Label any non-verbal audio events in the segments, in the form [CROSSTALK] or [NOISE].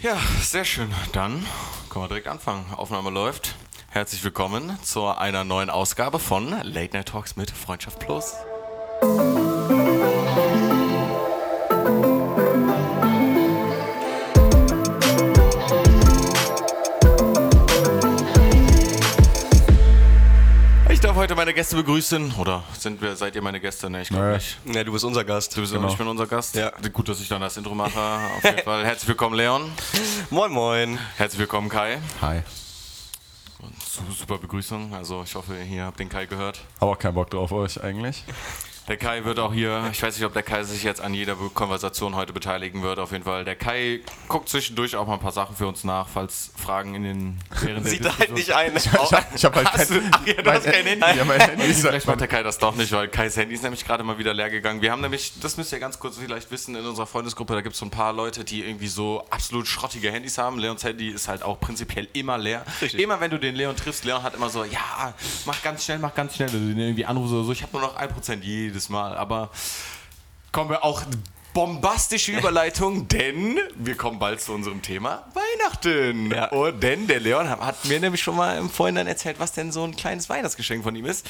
Ja, sehr schön. Dann können wir direkt anfangen. Aufnahme läuft. Herzlich willkommen zu einer neuen Ausgabe von Late Night Talks mit Freundschaft Plus. Meine Gäste begrüßen. Oder sind wir, seid ihr meine Gäste? Ne, ich glaube nicht. Ja, du bist unser Gast. Du bist, Genau. Ich bin unser Gast. Ja. Gut, dass ich dann das Intro mache. Auf jeden [LAUGHS] Fall. Herzlich willkommen, Leon. Moin, moin. Herzlich willkommen, Kai. Hi. Su- Super Begrüßung. Also ich hoffe, ihr habt den Kai gehört. Hab auch keinen Bock drauf euch eigentlich. Der Kai wird auch hier, ich weiß nicht, ob der Kai sich jetzt an jeder Konversation heute beteiligen wird. Auf jeden Fall. Der Kai guckt zwischendurch auch mal ein paar Sachen für uns nach, falls Fragen in den während der Sieht da halt nicht ein. Ich hab, ich hab halt Hast du- Ach ja, du hast kein Handy. Ja, mein Handy ist Vielleicht macht der Kai das doch nicht, weil Kais Handy ist nämlich gerade mal wieder leer gegangen. Wir haben nämlich, das müsst ihr ganz kurz vielleicht wissen, in unserer Freundesgruppe, da gibt es so ein paar Leute, die irgendwie so absolut schrottige Handys haben. Leons Handy ist halt auch prinzipiell immer leer. Richtig. Immer wenn du den Leon triffst, Leon hat immer so, ja, mach ganz schnell, mach ganz schnell, wenn du den irgendwie anrufst oder so. Ich habe nur noch 1% jedes Mal, aber kommen wir auch bombastische Überleitung, [LAUGHS] denn wir kommen bald zu unserem Thema Weihnachten. Ja. Und denn der Leon hat- mir nämlich schon mal im Vorhinein erzählt, was denn so ein kleines Weihnachtsgeschenk von ihm ist.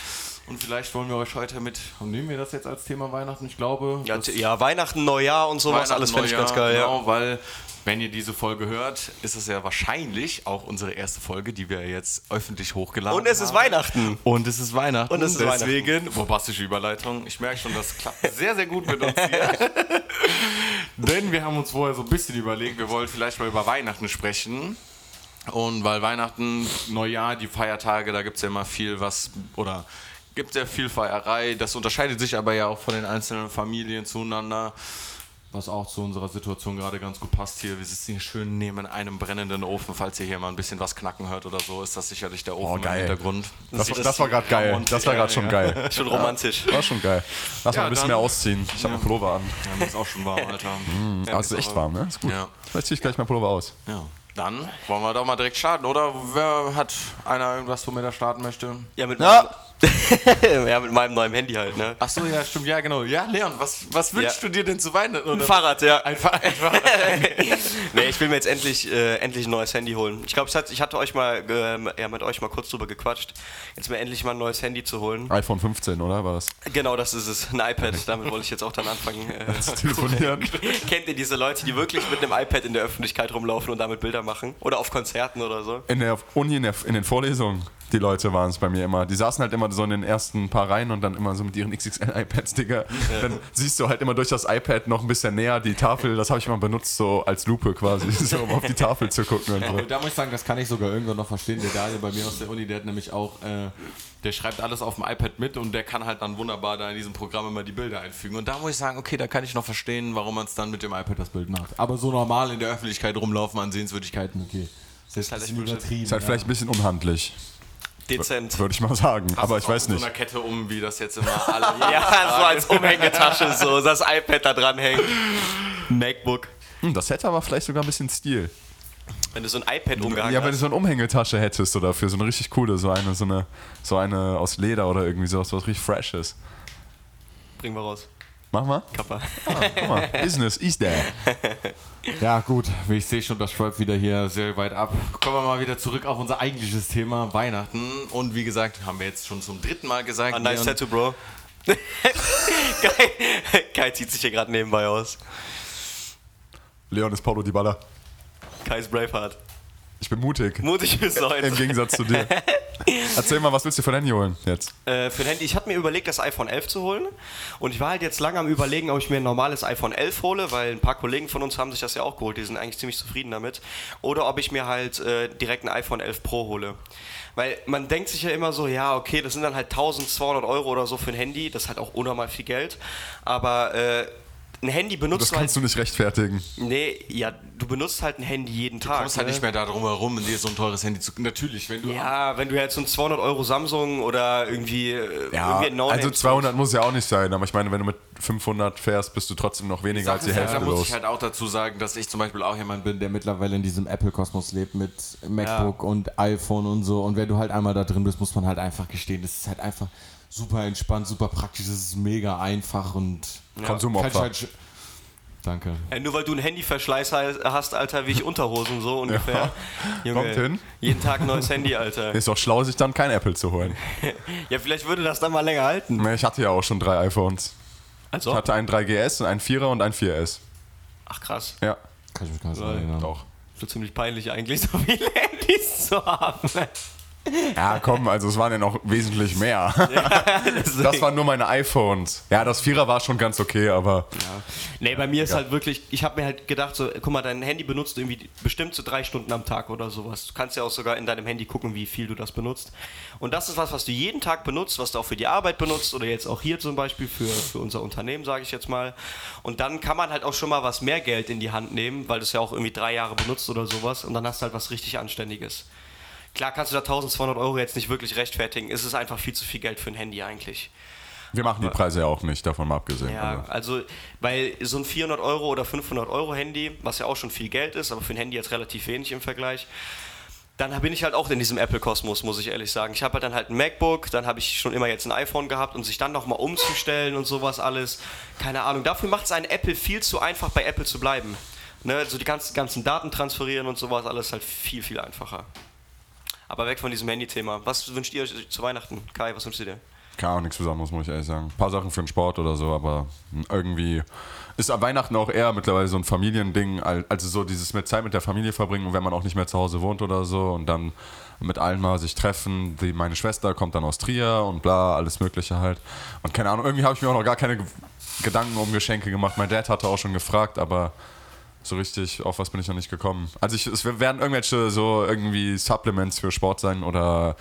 Und vielleicht wollen wir euch heute mit, nehmen wir das jetzt als Thema Weihnachten? Ich glaube, Ja, ja, Weihnachten, Neujahr und sowas, alles fände ich ganz geil. Ja. Genau, weil wenn ihr diese Folge hört, ist es ja wahrscheinlich auch unsere erste Folge, die wir jetzt öffentlich hochgeladen Und es ist haben. Weihnachten. Und es ist Weihnachten. Und es ist Deswegen, bombastische Überleitung. Ich merke schon, das klappt [LAUGHS] sehr, sehr gut mit uns hier. [LAUGHS] Denn wir haben uns vorher so ein bisschen überlegt, wir wollen vielleicht mal über Weihnachten sprechen. Und weil Weihnachten, Neujahr, die Feiertage, da gibt es ja immer viel was, oder gibt ja viel Feierei. Das unterscheidet sich aber ja auch von den einzelnen Familien zueinander. Was auch zu unserer Situation gerade ganz gut passt hier. Wir sitzen hier schön neben einem brennenden Ofen. Falls ihr hier mal ein bisschen was knacken hört oder so, ist das sicherlich der Ofen im geil. Hintergrund. Das, war- das war gerade geil. Das war gerade schon geil. [LAUGHS] Schon romantisch. War schon geil. Lass Ja, mal ein bisschen dann- mehr ausziehen. Ich habe einen Pullover an. Ja, mir ist auch schon warm, Alter. Ah, es ist echt warm, ne? Ist gut. Ja. Vielleicht ziehe ich gleich meinen Pullover aus. ja. Dann wollen wir doch mal direkt starten, oder? Wer hat einer irgendwas, womit er starten möchte? Ja, mit, Ja. [LAUGHS] ja, mit meinem neuen Handy halt, ne? Achso, ja, stimmt, ja, genau. Ja, Leon, was, was wünschst Ja. du dir denn zu Weihnachten? Ein Fahrrad, ja. Einfach, [LAUGHS] einfach. nee, ich will mir jetzt endlich, äh, endlich ein neues Handy holen. Ich glaube, ich hatte euch mal, ähm, ja, mit euch mal kurz drüber gequatscht, jetzt mir endlich mal ein neues Handy zu holen. iPhone 15, oder? War das? Genau, das ist es. Ein iPad. Damit wollte ich jetzt auch dann anfangen. Äh, [LAUGHS] Zu telefonieren. Kennt ihr diese Leute, die wirklich mit einem iPad in der Öffentlichkeit rumlaufen und damit Bilder machen? Oder auf Konzerten oder so? In der Uni, in, der, in den Vorlesungen, die Leute waren es bei mir immer. Die saßen halt immer so in den ersten paar Reihen und dann immer so mit ihren XXL-iPads, Digga. Dann siehst du halt immer durch das iPad noch ein bisschen näher die Tafel. Das habe ich mal benutzt, so als Lupe quasi, [LAUGHS] so, um auf die Tafel zu gucken und so. Da muss ich sagen, das kann ich sogar irgendwann noch verstehen. Der Daniel bei mir aus der Uni, der hat nämlich auch, äh, Der schreibt alles auf dem iPad mit und der kann halt dann wunderbar da in diesem Programm immer die Bilder einfügen. Und da muss ich sagen, okay, da kann ich noch verstehen, warum man es dann mit dem iPad das Bild macht. aber so normal in der Öffentlichkeit rumlaufen an Sehenswürdigkeiten, okay. Das ist halt halt echt übertrieben. Ist halt vielleicht ein bisschen unhandlich, Dezent. würde ich mal sagen. Aber Hast ich weiß nicht. so einer Kette um, wie das jetzt immer alle. [LAUGHS] Ja, so als Umhängetasche, so das iPad da dran hängt. MacBook. Hm, das hätte aber vielleicht sogar ein bisschen Stil. Wenn du so ein iPad umgehangen Ja, wenn du so eine Umhängetasche hättest oder für so eine richtig coole, so eine, so eine, so eine aus Leder oder irgendwie sowas, was richtig fresh ist. Bringen wir raus. Mach mal. Kappa. Guck mal, Business is there. [LAUGHS] Ja, gut, ich sehe schon, das schweift wieder hier sehr weit ab. Kommen wir mal wieder zurück auf unser eigentliches Thema, Weihnachten. Und wie gesagt, haben wir jetzt schon zum dritten Mal gesagt. Ah, nice Tattoo, Bro. [LAUGHS] Kai, Kai zieht sich hier gerade nebenbei aus. Leon ist Paulo Dybala. Kai ist Braveheart. Ich bin mutig. Mutig bis Im heute. Gegensatz zu dir. Erzähl mal, was willst du für dein Handy holen jetzt? Äh, für ein Handy, ich hatte mir überlegt, das iPhone 11 zu holen. Und ich war halt jetzt lange am überlegen, ob ich mir ein normales iPhone 11 hole, weil ein paar Kollegen von uns haben sich das ja auch geholt. Die sind eigentlich ziemlich zufrieden damit. Oder ob ich mir halt äh, direkt ein iPhone 11 Pro hole. Weil man denkt sich ja immer so, ja, okay, das sind dann halt 1200 Euro oder so für ein Handy. Das ist halt auch unnormal viel Geld. Aber äh, ein Handy benutzt Das du halt. kannst du nicht rechtfertigen. Nee, ja, du benutzt halt ein Handy jeden Du Tag. kommst halt ne? nicht mehr darum herum, dir so ein teures Handy zu. Natürlich, wenn du. Ja, wenn du jetzt so ein 200 Euro Samsung oder irgendwie, äh, irgendwie ein No-Name- also 200 muss ja auch nicht sein, aber ich meine, wenn du mit 500 fährst, bist du trotzdem noch weniger als die Hälfte halt, da muss ich halt auch dazu sagen, dass ich zum Beispiel auch jemand bin, bin, der mittlerweile in diesem Apple-Kosmos lebt mit MacBook und iPhone und so. Und wenn du halt einmal da drin bist, muss man halt einfach gestehen, das ist halt einfach super entspannt, super praktisch, es ist mega einfach und Konsumopfer. Kann ich halt, Danke. Äh, nur weil du einen Handyverschleiß hast, Alter, wie ich Unterhosen so [LAUGHS] ungefähr. Junge, Kommt hin. Jeden Tag ein neues Handy, Alter. [LAUGHS] Ist doch schlau, sich dann kein Apple zu holen. [LAUGHS] Ja, vielleicht würde das dann mal länger halten. Ich hatte ja auch schon drei iPhones. Also? Ich hatte ein 3GS, ein 4er und ein 4S. Ach krass. Ja, Kann ich mich gar nicht erinnern. doch. So ziemlich peinlich eigentlich, so viele Handys zu haben. Ja, komm, also es waren ja noch wesentlich mehr. [LAUGHS] Das waren nur meine iPhones. Ja, das Vierer war schon ganz okay, aber Nee, bei mir ist halt wirklich, ich habe mir halt gedacht, so, guck mal, dein Handy benutzt du irgendwie bestimmt so drei Stunden am Tag oder sowas. Du kannst ja auch sogar in deinem Handy gucken, wie viel du das benutzt. Und das ist was, was du jeden Tag benutzt, was du auch für die Arbeit benutzt oder jetzt auch hier zum Beispiel für, für unser Unternehmen, sage ich jetzt mal. Und dann kann man halt auch schon mal was mehr Geld in die Hand nehmen, weil du es ja auch irgendwie drei Jahre benutzt oder sowas und dann hast du halt was richtig Anständiges. Klar kannst du da 1200 Euro jetzt nicht wirklich rechtfertigen. Es ist einfach viel zu viel Geld für ein Handy eigentlich. wir machen die Preise ja auch nicht, davon mal abgesehen. Ja, Also. weil so ein 400 Euro oder 500 Euro Handy, was ja auch schon viel Geld ist, aber für ein Handy jetzt relativ wenig im Vergleich, dann bin ich halt auch in diesem Apple-Kosmos, muss ich ehrlich sagen. Ich habe halt dann halt ein MacBook, dann habe ich schon immer jetzt ein iPhone gehabt und sich dann nochmal umzustellen und sowas alles, keine Ahnung. Dafür macht es einen Apple viel zu einfach, bei Apple zu bleiben. Ne, also die ganzen, ganzen Daten transferieren und sowas, alles halt viel, viel einfacher. Aber weg von diesem Handy-Thema. Was wünscht ihr euch zu Weihnachten? Kai, was wünscht ihr dir? Keine Ahnung, nichts Besonderes, muss ich ehrlich sagen. Ein paar Sachen für den Sport oder so, aber irgendwie ist an Weihnachten auch eher mittlerweile so ein Familiending, al- also so dieses mit Zeit mit der Familie verbringen, wenn man auch nicht mehr zu Hause wohnt oder so und dann mit allen mal sich treffen. Die, meine Schwester kommt dann aus Trier und bla, alles Mögliche halt. Und keine Ahnung, irgendwie habe ich mir auch noch gar keine Ge- Gedanken um Geschenke gemacht. Mein Dad hatte auch schon gefragt, aber so richtig, auf was bin ich noch nicht gekommen. Also ich, es werden irgendwelche so irgendwie Supplements für Sport sein oder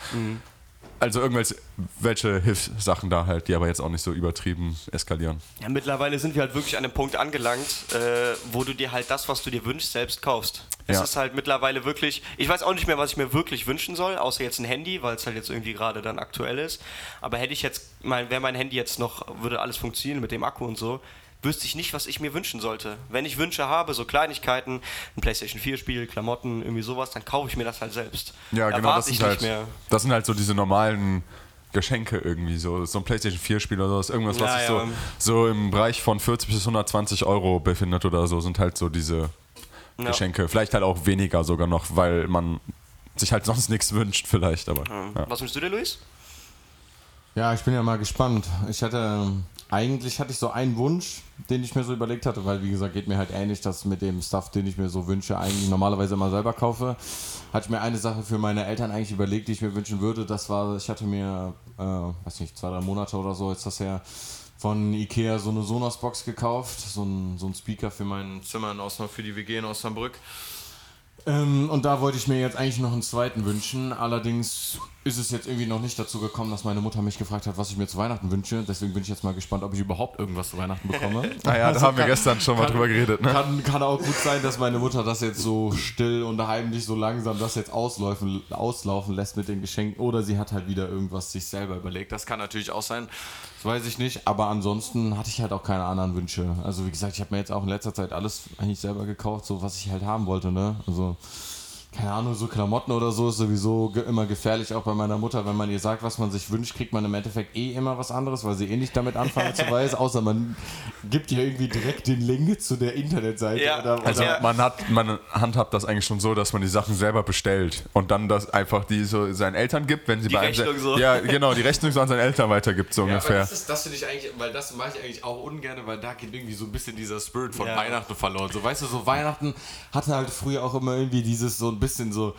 also irgendwelche welche Hilfssachen da halt, die aber jetzt auch nicht so übertrieben eskalieren. Ja, mittlerweile sind wir halt wirklich an einem Punkt angelangt, äh, wo du dir halt das, was du dir wünschst, selbst kaufst. Es Ja. ist halt mittlerweile wirklich, ich weiß auch nicht mehr, was ich mir wirklich wünschen soll, außer jetzt ein Handy, weil es halt jetzt irgendwie gerade dann aktuell ist. Aber hätte ich jetzt, mein, wäre mein Handy jetzt noch, würde alles funktionieren mit dem Akku und so, wüsste ich nicht, was ich mir wünschen sollte. Wenn ich Wünsche habe, so Kleinigkeiten, ein PlayStation 4 Spiel, Klamotten, irgendwie sowas, dann kaufe ich mir das halt selbst. Ja, genau, Erwarte das ich sind, nicht halt, mehr. das sind halt so diese normalen Geschenke irgendwie, so, so ein PlayStation 4 Spiel oder sowas, irgendwas, was sich ja. so, so im Bereich von 40 bis 120 Euro befindet oder so, sind halt so diese Ja. Geschenke. Vielleicht halt auch weniger sogar noch, weil man sich halt sonst nichts wünscht vielleicht, aber ja. Was wünschst du dir, Luis? Ja, ich bin ja mal gespannt. Ich hatte, eigentlich hatte ich so einen Wunsch, den ich mir so überlegt hatte, weil wie gesagt, geht mir halt ähnlich, dass mit dem Stuff, den ich mir so wünsche, eigentlich normalerweise immer selber kaufe. Hatte ich mir eine Sache für meine Eltern eigentlich überlegt, die ich mir wünschen würde. Das war, ich hatte mir, äh, weiß nicht, zwei, drei Monate oder so, ist das her, von Ikea so eine Sonos-Box gekauft, so ein, so ein Speaker für mein Zimmer in Osnabrück für die WG in Osnabrück. ähm, und da wollte ich mir jetzt eigentlich noch einen zweiten wünschen. Allerdings ist es jetzt irgendwie noch nicht dazu gekommen, dass meine Mutter mich gefragt hat, was ich mir zu Weihnachten wünsche. Deswegen bin ich jetzt mal gespannt, ob ich überhaupt irgendwas zu Weihnachten bekomme. [LAUGHS] Naja, da haben wir gestern schon mal kann- drüber geredet, ne? Kann, kann auch gut sein, dass meine Mutter das jetzt so still und heimlich so langsam das jetzt auslaufen, auslaufen lässt mit den Geschenken. Oder sie hat halt wieder irgendwas sich selber überlegt. Das Das kann natürlich auch sein. weiß ich nicht. Aber ansonsten hatte ich halt auch keine anderen Wünsche. Also wie gesagt, ich habe mir jetzt auch in letzter Zeit alles eigentlich selber gekauft, so was ich halt haben wollte. Ne? Also keine Ahnung, so Klamotten oder so ist sowieso ge immer gefährlich, auch bei meiner Mutter. Wenn man ihr sagt, was man sich wünscht, kriegt man im Endeffekt eh immer was anderes, weil sie eh nicht damit anfangen zu weiß, [LAUGHS] außer man gibt ihr irgendwie direkt den Link zu der Internetseite. Ja, oder, Also Ja. man hat, man handhabt das eigentlich schon so, dass man die Sachen selber bestellt und dann das einfach die so seinen Eltern gibt, wenn sie Die bei einem Rechnung so. Ja, genau, die Rechnung so an seine Eltern weitergibt, so ungefähr. das ist, das finde ich eigentlich, weil das mache ich eigentlich auch ungern, weil da geht irgendwie so ein bisschen dieser Spirit von Ja. Weihnachten verloren. So, weißt du, so Weihnachten hatte halt früher auch immer irgendwie dieses so ein bisschen so,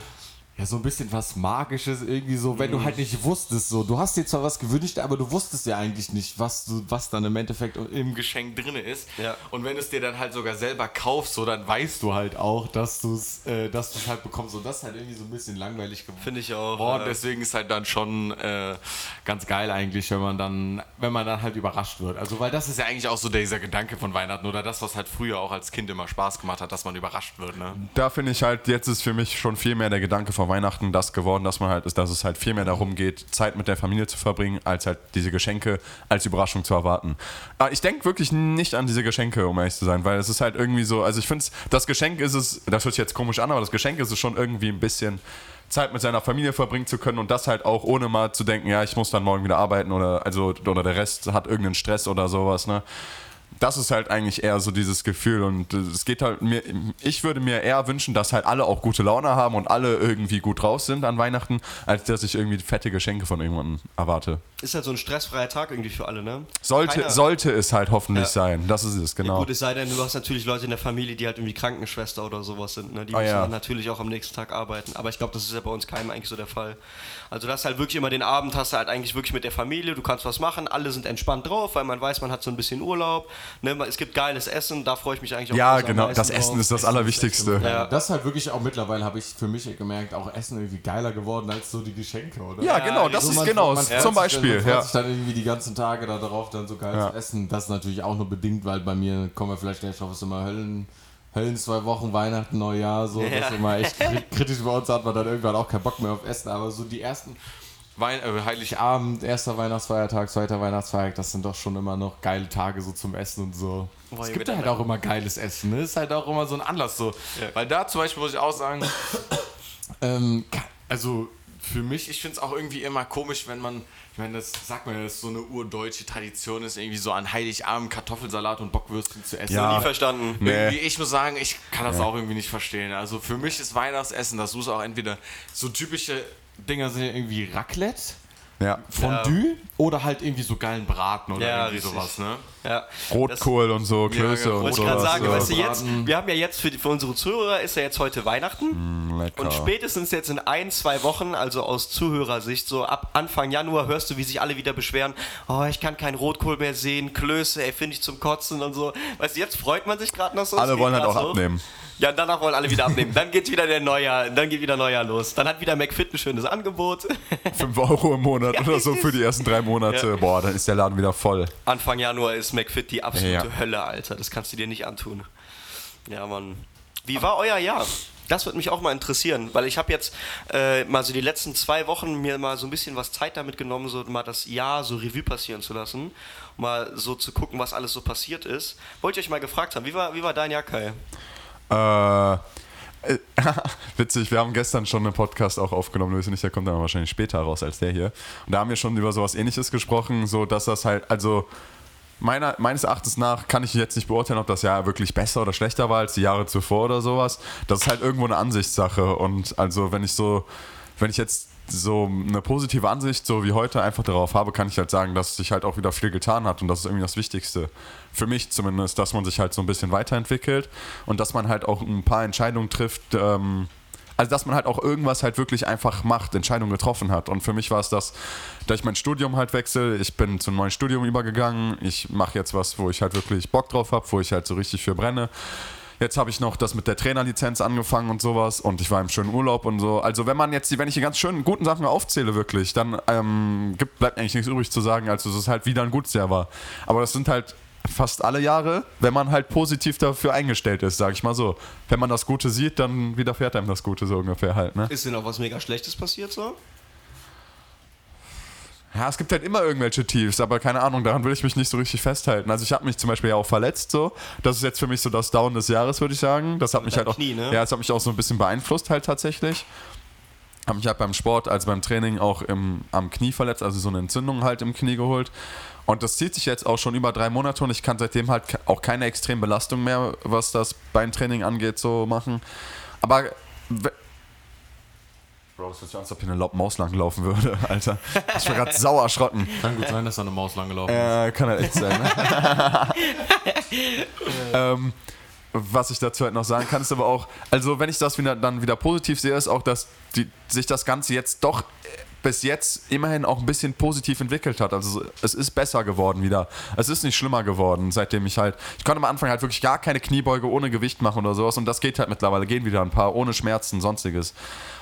ja, so ein bisschen was Magisches irgendwie so, wenn du halt nicht wusstest, so, du hast dir zwar was gewünscht, aber du wusstest ja eigentlich nicht, was du, was dann im Endeffekt im im Geschenk drin ist. Ja. Und wenn es dir dann halt sogar selber kaufst, so dann weißt du halt auch, dass du es äh, dass du's halt bekommst. Und das ist halt irgendwie so ein bisschen langweilig geworden. Finde ich auch. Boah, deswegen ist halt dann schon äh, ganz geil eigentlich, wenn man dann, wenn man dann halt überrascht wird. Also weil das ist ja eigentlich auch so dieser Gedanke von Weihnachten oder das, was halt früher auch als Kind immer Spaß gemacht hat, dass man überrascht wird. Ne? Da finde ich halt, jetzt ist für mich schon viel mehr der Gedanke Weihnachten das geworden, dass man halt ist, dass es halt viel mehr darum geht, Zeit mit der Familie zu verbringen, als halt diese Geschenke als Überraschung zu erwarten. Aber ich denke wirklich nicht an diese Geschenke, um ehrlich zu sein, weil es ist halt irgendwie so, also ich finde das Geschenk ist es, das hört sich jetzt komisch an, aber das Geschenk ist es schon irgendwie ein bisschen Zeit mit seiner Familie verbringen zu können und das halt auch ohne mal zu denken, ja, ich muss dann morgen wieder arbeiten oder also oder der Rest hat irgendeinen Stress oder sowas, ne? Das ist halt eigentlich eher so dieses Gefühl und äh, es geht halt mir, ich würde mir eher wünschen, dass halt alle auch gute Laune haben und alle irgendwie gut draus sind an Weihnachten, als dass ich irgendwie fette Geschenke von irgendjemandem erwarte. Ist halt so ein stressfreier Tag irgendwie für alle, ne? Sollte, Keiner- sollte es halt hoffentlich Ja. sein. Das ist es, genau. Gut, es sei denn, du hast natürlich Leute in der Familie, die halt irgendwie Krankenschwester oder sowas sind, ne? Die Ah, müssen ja. dann natürlich auch am nächsten Tag arbeiten. Aber ich glaube, das ist ja bei uns keinem eigentlich so der Fall. Also das ist halt wirklich immer den Abend, hast du halt eigentlich wirklich mit der Familie, du kannst was machen, alle sind entspannt drauf, weil man weiß, man hat so ein bisschen Urlaub. Ne? Es gibt geiles Essen, da freue ich mich eigentlich auch ja, genau. Das drauf. Essen ist das Allerwichtigste. Ja. Das ist halt wirklich auch mittlerweile, habe ich für mich gemerkt, auch Essen irgendwie geiler geworden als so die Geschenke, oder? Ja, genau, das So, ist man- genau, man zum sich Beispiel. Man freut Ja. sich dann irgendwie die ganzen Tage da darauf, dann so geil Ja. zu essen. Das ist natürlich auch nur bedingt, weil bei mir kommen wir vielleicht gleich drauf, ist immer Höllen. Höllen zwei Wochen, Weihnachten, Neujahr, so, das ist immer echt kri- kritisch bei uns, hat man dann irgendwann auch keinen Bock mehr auf Essen, aber so die ersten Wein, äh, Heiligabend. Abend, erster Weihnachtsfeiertag, zweiter Weihnachtsfeiertag, das sind doch schon immer noch geile Tage so zum Essen und so. Boah, Es gibt ja halt auch immer geiles Essen, ne? Ist halt auch immer so ein Anlass so. Weil da zum Beispiel muss ich auch sagen, [COUGHS] Ähm, also für mich, ich finde es auch irgendwie immer komisch, wenn man, ich meine, das sagt man ja, das ist so eine urdeutsche Tradition ist, irgendwie so an Heiligabend Kartoffelsalat und Bockwürstchen zu essen. Ja. Nie verstanden. Nee. Ich muss sagen, ich kann das auch irgendwie nicht verstehen. Also für mich ist Weihnachtsessen, das muss auch entweder so typische Dinger sind ja irgendwie Raclette, Ja. Fondue oder halt irgendwie so geilen Braten oder Ja, irgendwie sowas, ne? Ja. Rotkohl und so, Klöße genau. und Wollte so. ich gerade sagen, ja. weißt du, jetzt, wir haben ja jetzt für, die, für unsere Zuhörer ist ja jetzt heute Weihnachten. Mm. Und spätestens jetzt in ein, zwei Wochen, also aus Zuhörersicht, so ab Anfang Januar hörst du, wie sich alle wieder beschweren, oh, ich kann keinen Rotkohl mehr sehen, Klöße, ey, finde ich zum Kotzen und so. Weißt du, jetzt freut man sich gerade noch so. Alle wollen halt auch so. abnehmen. Ja, und danach wollen alle wieder abnehmen. Dann geht wieder der Neujahr, dann geht wieder Neujahr los. Dann hat wieder McFit ein schönes Angebot. [LAUGHS] 5 Euro im Monat oder so für die ersten drei Monate. Boah, dann ist der Laden wieder voll. Anfang Januar ist McFit die absolute Ja. Hölle, Alter. Das kannst du dir nicht antun. Ja, Mann. Wie war euer Jahr? Das würde mich auch mal interessieren, weil ich habe jetzt äh, mal so die letzten zwei Wochen mir mal so ein bisschen was Zeit damit genommen, so mal das Jahr so Revue passieren zu lassen, mal so zu gucken, was alles so passiert ist. Wollte ich euch mal gefragt haben, wie war, wie war dein Jahr, Kai? Äh, äh, [LAUGHS] witzig, wir haben gestern schon einen Podcast auch aufgenommen, wissen nicht, der kommt dann wahrscheinlich später raus als der hier. Und da haben wir schon über sowas ähnliches gesprochen, so dass das halt, also meiner, meines Erachtens nach kann ich jetzt nicht beurteilen, ob das Jahr wirklich besser oder schlechter war als die Jahre zuvor oder sowas. Das ist halt irgendwo eine Ansichtssache. Und also wenn ich so, wenn ich jetzt so eine positive Ansicht, so wie heute, einfach darauf habe, kann ich halt sagen, dass sich halt auch wieder viel getan hat und das ist irgendwie das Wichtigste. Für mich zumindest, dass man sich halt so ein bisschen weiterentwickelt und dass man halt auch ein paar Entscheidungen trifft, ähm, also dass man halt auch irgendwas halt wirklich einfach macht, Entscheidungen getroffen hat. Und für mich war es das, da ich mein Studium halt wechsle, ich bin zum neuen Studium übergegangen, ich mache jetzt was, wo ich halt wirklich Bock drauf habe, wo ich halt so richtig für brenne. Jetzt habe ich noch das mit der Trainerlizenz angefangen und sowas und ich war im schönen Urlaub und so. Also wenn man jetzt, die- wenn ich die ganz schönen guten Sachen aufzähle wirklich, dann ähm, gibt, bleibt eigentlich nichts übrig zu sagen, als dass es halt wieder ein gutes Jahr war. Aber das sind halt fast alle Jahre, wenn man halt positiv dafür eingestellt ist, sage ich mal so. Wenn man das Gute sieht, dann widerfährt einem das Gute so ungefähr halt, ne? Ist denn auch was mega Schlechtes passiert so? Ja, es gibt halt immer irgendwelche Tiefs, aber keine Ahnung, daran will ich mich nicht so richtig festhalten. Also ich habe mich zum Beispiel ja auch verletzt so. Das ist jetzt für mich so das Down des Jahres, würde ich sagen. Das hat mich halt auch, Knie, ne? ja, das hat mich auch so ein bisschen beeinflusst halt tatsächlich. Habe mich halt beim Sport, also beim Training auch im, am Knie verletzt, also so eine Entzündung halt im Knie geholt. Und das zieht sich jetzt auch schon über drei Monate und ich kann seitdem halt auch keine extrem Belastung mehr, was das Beintraining angeht, so machen. Aber Bro, es hört sich an, als ob hier eine Maus lang laufen würde, [LAUGHS] Alter. Ich bin gerade sauer erschrocken. Kann gut sein, dass da eine Maus lang gelaufen ist. Äh, kann halt echt sein, ne? [LAUGHS] ähm, was ich dazu halt noch sagen kann, ist aber auch, also wenn ich das wieder, dann wieder positiv sehe, ist auch, dass die, sich das Ganze jetzt doch bis jetzt immerhin auch ein bisschen positiv entwickelt hat. Also es ist besser geworden wieder. Es ist nicht schlimmer geworden, seitdem ich halt, ich konnte am Anfang halt wirklich gar keine Kniebeuge ohne Gewicht machen oder sowas und das geht halt mittlerweile, gehen wieder ein paar ohne Schmerzen, sonstiges.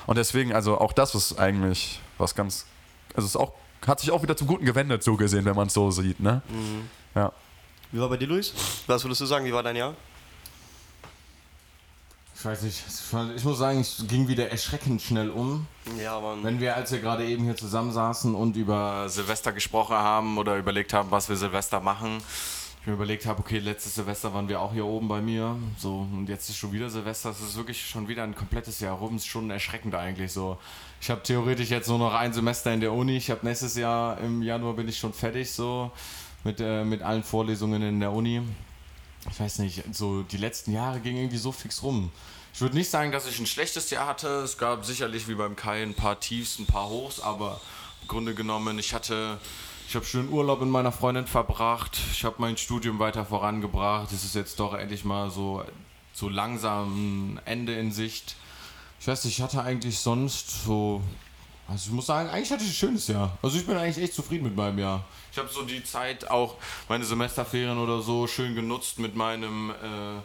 Und deswegen, also auch das ist eigentlich was ganz, also es ist auch, hat sich auch wieder zum Guten gewendet, so gesehen, wenn man es so sieht, ne? Ja. Wie war bei dir, Luis? Was würdest du sagen, wie war dein Jahr? Ich weiß nicht, ich muss sagen, es ging wieder erschreckend schnell um. Ja, Mann. Wenn wir, als wir gerade eben hier zusammensaßen und über Silvester gesprochen haben oder überlegt haben, was wir Silvester machen. Ich mir überlegt habe, okay, letztes Silvester waren wir auch hier oben bei mir. So, und jetzt ist schon wieder Silvester. Es ist wirklich schon wieder ein komplettes Jahr rum. Es ist schon erschreckend eigentlich so. Ich habe theoretisch jetzt nur noch ein Semester in der Uni. Ich habe nächstes Jahr im Januar bin ich schon fertig so. mit, äh, mit allen Vorlesungen in der Uni. Ich weiß nicht, so die letzten Jahre gingen irgendwie so fix rum. Ich würde nicht sagen, dass ich ein schlechtes Jahr hatte. Es gab sicherlich wie beim Kai ein paar Tiefs, ein paar Hochs, aber im Grunde genommen, ich hatte, ich habe schön Urlaub mit meiner Freundin verbracht. Ich habe mein Studium weiter vorangebracht. Es ist jetzt doch endlich mal so, so langsam ein Ende in Sicht. Ich weiß nicht, ich hatte eigentlich sonst so. Also ich muss sagen, eigentlich hatte ich ein schönes Jahr. Also ich bin eigentlich echt zufrieden mit meinem Jahr. Ich habe so die Zeit auch, meine Semesterferien oder so, schön genutzt mit meinem, äh,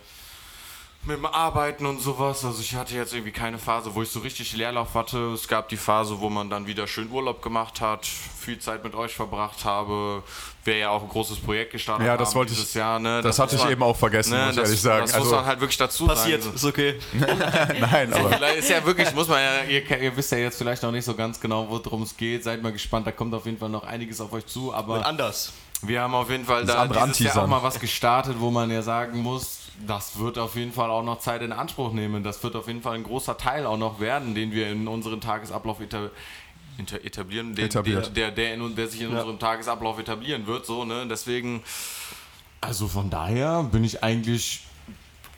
mit dem Arbeiten und sowas. Also ich hatte jetzt irgendwie keine Phase, wo ich so richtig Leerlauf hatte. Es gab die Phase, wo man dann wieder schön Urlaub gemacht hat, viel Zeit mit euch verbracht habe. Wir ja auch ein großes Projekt gestartet Ja, das haben wollte ich- dieses Jahr. Ne? Das hatte muss ich man- eben auch vergessen, ne, muss ich das, ehrlich sagen. Das muss Also- man halt wirklich dazu Passiert, sagen. ist okay. [LAUGHS] [LAUGHS] Nein, aber Vielleicht ist ja wirklich, muss man ja, ihr, ihr wisst ja jetzt vielleicht noch nicht so ganz genau, worum es geht. Seid mal gespannt, da kommt auf jeden Fall noch einiges auf euch zu. Aber Und anders. wir haben auf jeden Fall Das da dieses Jahr auch mal was gestartet, wo man ja sagen muss, das wird auf jeden Fall auch noch Zeit in Anspruch nehmen. Das wird auf jeden Fall ein großer Teil auch noch werden, den wir in unseren Tagesablauf eta inter- etablieren, den, Etabliert. Der, der, der, in, der sich in unserem Tagesablauf etablieren wird. So, ne? Deswegen, Also von daher bin ich eigentlich,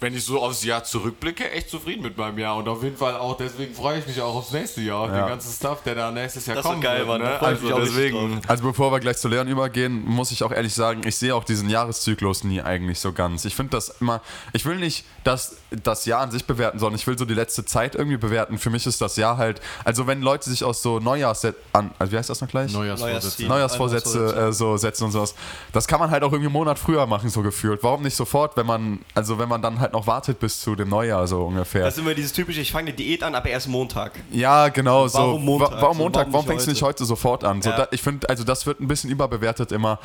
wenn ich so aufs Jahr zurückblicke, echt zufrieden mit meinem Jahr. Und auf jeden Fall auch, deswegen freue ich mich auch aufs nächste Jahr, auf Ja. den ganzen Stuff, der da nächstes Jahr Das kommen geil, wird. Ne? Also deswegen, Also bevor wir gleich zu Leon übergehen, muss ich auch ehrlich sagen, ich sehe auch diesen Jahreszyklus nie eigentlich so ganz. Ich finde das immer, ich will nicht das, das Jahr an sich bewerten, sondern ich will so die letzte Zeit irgendwie bewerten. Für mich ist das Jahr halt, also wenn Leute sich aus so Neujahrs, an, also wie heißt das noch gleich? Neujahrsvorsätze. Neujahrsvorsätze äh, so setzen und sowas. Das kann man halt auch irgendwie einen Monat früher machen, so gefühlt. Warum nicht sofort, wenn man, also wenn man dann halt noch wartet bis zu dem Neujahr so ungefähr. Das ist immer dieses typische, ich fange eine Diät an, aber erst Montag. Ja, genau, so. Warum Montag? Wa- Warum So, Montag? warum Warum nicht fängst du nicht heute sofort an? So, Ja. da, ich finde, also das wird ein bisschen überbewertet immer.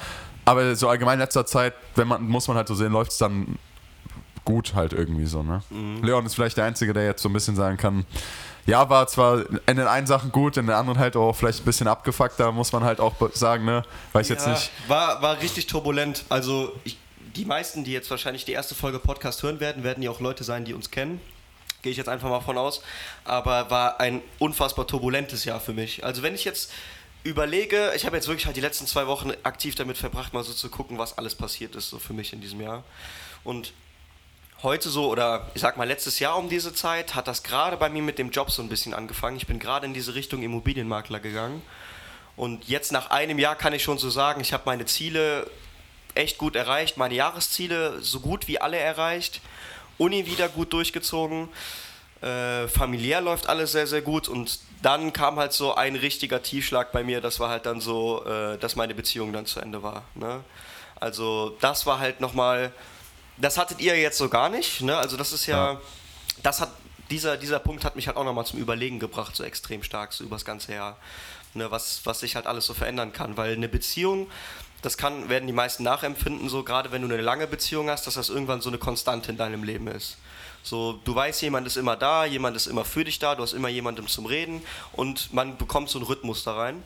Aber so allgemein in letzter Zeit, wenn man, muss man halt so sehen, läuft es dann gut halt irgendwie so, ne? Mhm. Leon ist vielleicht der Einzige, der jetzt so ein bisschen sagen kann, ja, war zwar in den einen Sachen gut, in den anderen halt auch vielleicht ein bisschen abgefuckt, da muss man halt auch sagen, ne? Weiß jetzt Ja, nicht. War, war richtig turbulent. Also ich, die meisten, die jetzt wahrscheinlich die erste Folge Podcast hören werden, werden ja auch Leute sein, die uns kennen. Gehe ich jetzt einfach mal von aus. Aber war ein unfassbar turbulentes Jahr für mich. Also wenn ich jetzt überlege, ich habe jetzt wirklich halt die letzten zwei Wochen aktiv damit verbracht, mal so zu gucken, was alles passiert ist so für mich in diesem Jahr. Und heute so, oder ich sag mal letztes Jahr um diese Zeit, hat das gerade bei mir mit dem Job so ein bisschen angefangen. Ich bin gerade in diese Richtung Immobilienmakler gegangen. Und jetzt nach einem Jahr kann ich schon so sagen, ich habe meine Ziele echt gut erreicht, meine Jahresziele so gut wie alle erreicht, Uni wieder gut durchgezogen, äh, familiär läuft alles sehr, sehr gut und dann kam halt so ein richtiger Tiefschlag bei mir, das war halt dann so, äh, dass meine Beziehung dann zu Ende war. Ne? Also das war halt nochmal, das hattet ihr jetzt so gar nicht, ne? also das ist ja, Ja. das hat, dieser, dieser Punkt hat mich halt auch nochmal zum Überlegen gebracht, so extrem stark, so übers ganze Jahr ne, was, was sich halt alles so verändern kann. Weil eine Beziehung, das kann, werden die meisten nachempfinden, so gerade wenn du eine lange Beziehung hast, dass das irgendwann so eine Konstante in deinem Leben ist. So, du weißt, jemand ist immer da, jemand ist immer für dich da, du hast immer jemandem zum Reden und man bekommt so einen Rhythmus da rein.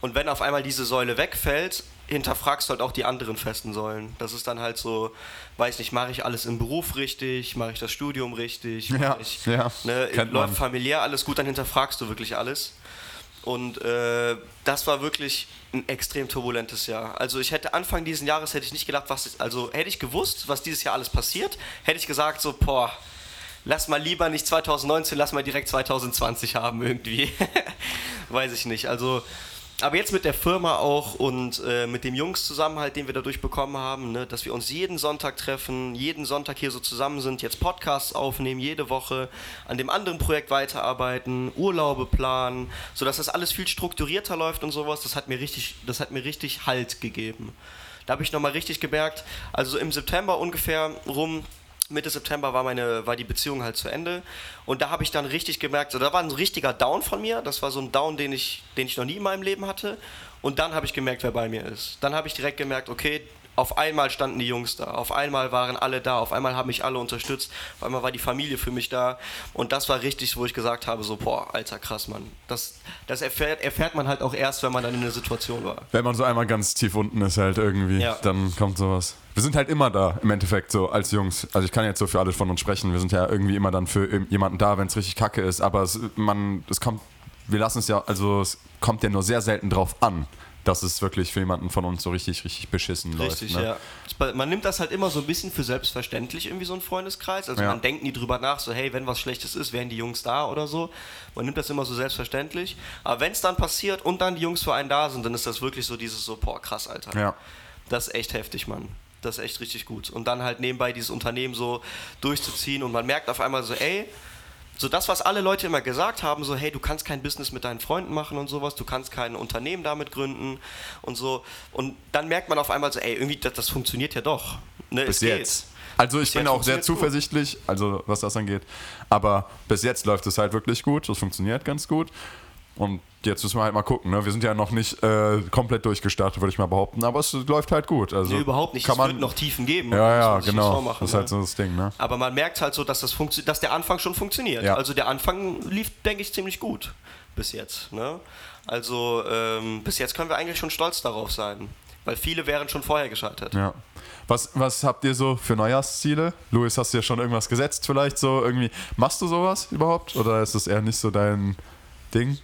Und wenn auf einmal diese Säule wegfällt, hinterfragst du halt auch die anderen festen Säulen. Das ist dann halt so, weiß nicht, mache ich alles im Beruf richtig, mache ich das Studium richtig, Ja, ich, ja, ne, läuft familiär alles gut, dann hinterfragst du wirklich alles. Und äh, das war wirklich ein extrem turbulentes Jahr. Also ich hätte Anfang dieses Jahres hätte ich nicht gedacht, was also hätte ich gewusst, was dieses Jahr alles passiert, hätte ich gesagt so, boah, lass mal lieber nicht 2019, lass mal direkt 2020 haben irgendwie. [LAUGHS] Weiß ich nicht. Also aber jetzt mit der Firma auch und äh, mit dem Jungszusammenhalt, den wir dadurch bekommen haben, ne, dass wir uns jeden Sonntag treffen, jeden Sonntag hier so zusammen sind, jetzt Podcasts aufnehmen, jede Woche an dem anderen Projekt weiterarbeiten, Urlaube planen, sodass das alles viel strukturierter läuft und sowas, das hat mir richtig, das hat mir richtig Halt gegeben. Da habe ich nochmal richtig gemerkt, also im September ungefähr rum, Mitte September war meine war die Beziehung halt zu Ende. Und da habe ich dann richtig gemerkt, so, da war ein richtiger Down von mir, das war so ein Down, den ich den ich noch nie in meinem Leben hatte. Und dann habe ich gemerkt, wer bei mir ist. Dann habe ich direkt gemerkt, okay, auf einmal standen die Jungs da, auf einmal waren alle da, auf einmal haben mich alle unterstützt, auf einmal war die Familie für mich da und das war richtig, wo ich gesagt habe, so boah, alter krass, Mann. Das das erfährt erfährt man halt auch erst, wenn man dann in der Situation war. Wenn man so einmal ganz tief unten ist halt irgendwie, Ja. dann kommt sowas. Wir sind halt immer da, im Endeffekt, so als Jungs. Also ich kann jetzt so für alle von uns sprechen. Wir sind ja irgendwie immer dann für jemanden da, wenn es richtig kacke ist. Aber es, man, es kommt, wir lassen es ja, also es kommt ja nur sehr selten drauf an. Dass es wirklich für jemanden von uns so richtig, richtig beschissen Richtig, läuft. Ne? ja. Man nimmt das halt immer so ein bisschen für selbstverständlich, irgendwie so ein Freundeskreis. Also Ja. man denkt nie drüber nach, so hey, wenn was Schlechtes ist, wären die Jungs da oder so. Man nimmt das immer so selbstverständlich. Aber wenn es dann passiert und dann die Jungs für einen da sind, dann ist das wirklich so dieses so, boah, krass, Alter. Ja. Das ist echt heftig, Mann. Das ist echt richtig gut. Und dann halt nebenbei dieses Unternehmen so durchzuziehen und man merkt auf einmal so, ey, so das, was alle Leute immer gesagt haben, so hey, du kannst kein Business mit deinen Freunden machen und sowas, du kannst kein Unternehmen damit gründen und so. Und dann merkt man auf einmal so, ey, irgendwie, das, das funktioniert ja doch. Ne, Bis es geht. jetzt. Also ich Bis bin jetzt auch sehr funktioniert's gut. zuversichtlich, also was das angeht. Aber bis jetzt läuft es halt wirklich gut. Das funktioniert ganz gut. Und jetzt müssen wir halt mal gucken. Ne? Wir sind ja noch nicht äh, komplett durchgestartet, würde ich mal behaupten. Aber es läuft halt gut. Also Nee, überhaupt nicht. Kann es man, wird noch Tiefen geben. ja, ja, genau. vormachen, das ist halt ne? so das Ding. Ne? Aber man merkt halt so, dass, das dass der Anfang schon funktioniert. Ja. Also der Anfang lief, denke ich, ziemlich gut bis jetzt. Ne? Also ähm, bis jetzt können wir eigentlich schon stolz darauf sein. Weil viele wären schon vorher gescheitert. Ja. Was, was habt ihr so für Neujahrsziele? Luis, hast du dir schon irgendwas gesetzt vielleicht so irgendwie? Machst du sowas überhaupt? Oder ist das eher nicht so dein Ding?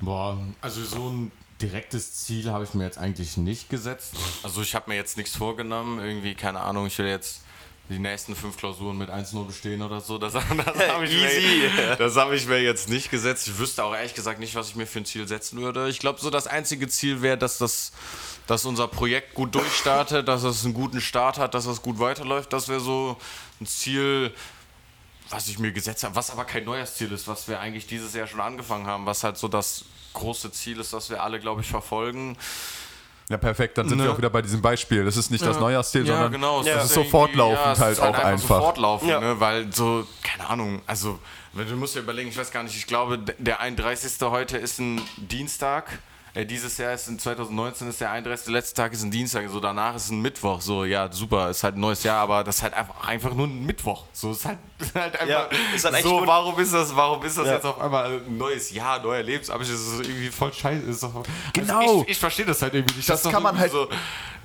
Boah, also so ein direktes Ziel habe ich mir jetzt eigentlich nicht gesetzt. Also ich habe mir jetzt nichts vorgenommen, irgendwie, keine Ahnung, ich will jetzt die nächsten fünf Klausuren mit 1-0 bestehen oder so. Das, [LAUGHS] das habe ich, mir- das hab ich mir jetzt nicht gesetzt. Ich wüsste auch ehrlich gesagt nicht, was ich mir für ein Ziel setzen würde. Ich glaube, so das einzige Ziel wäre, dass, das, dass unser Projekt gut durchstartet, dass es einen guten Start hat, dass es gut weiterläuft. Das wäre so ein Ziel, was ich mir gesetzt habe, was aber kein neues Ziel ist, was wir eigentlich dieses Jahr schon angefangen haben, was halt so das große Ziel ist, das wir alle, glaube ich, verfolgen. Ja, perfekt. Dann sind Ne? wir auch wieder bei diesem Beispiel. Das ist nicht das Neujahrsziel, Ja, sondern genau. es Ja. das ist so fortlaufend ja, es halt ist auch So einfach. fortlaufen, Ja. ne? weil so, keine Ahnung, also wenn du musst dir überlegen, ich weiß gar nicht, ich glaube, der 31. heute ist ein Dienstag. Dieses Jahr ist in 2019 ist der 31. letzte Tag ist ein Dienstag, so danach ist ein Mittwoch. So, ja, super, ist halt ein neues Jahr, aber das ist halt einfach, einfach nur ein Mittwoch. So ist halt, [LAUGHS] ist halt einfach. Ja, ist halt echt so, warum ist das, warum ist das Ja. jetzt auf einmal ein neues Jahr, neuer Lebensabschnitt? Das ist irgendwie voll scheiße. Ist doch, Genau. Also ich ich verstehe das halt irgendwie nicht. Das ist doch kann man halt- So,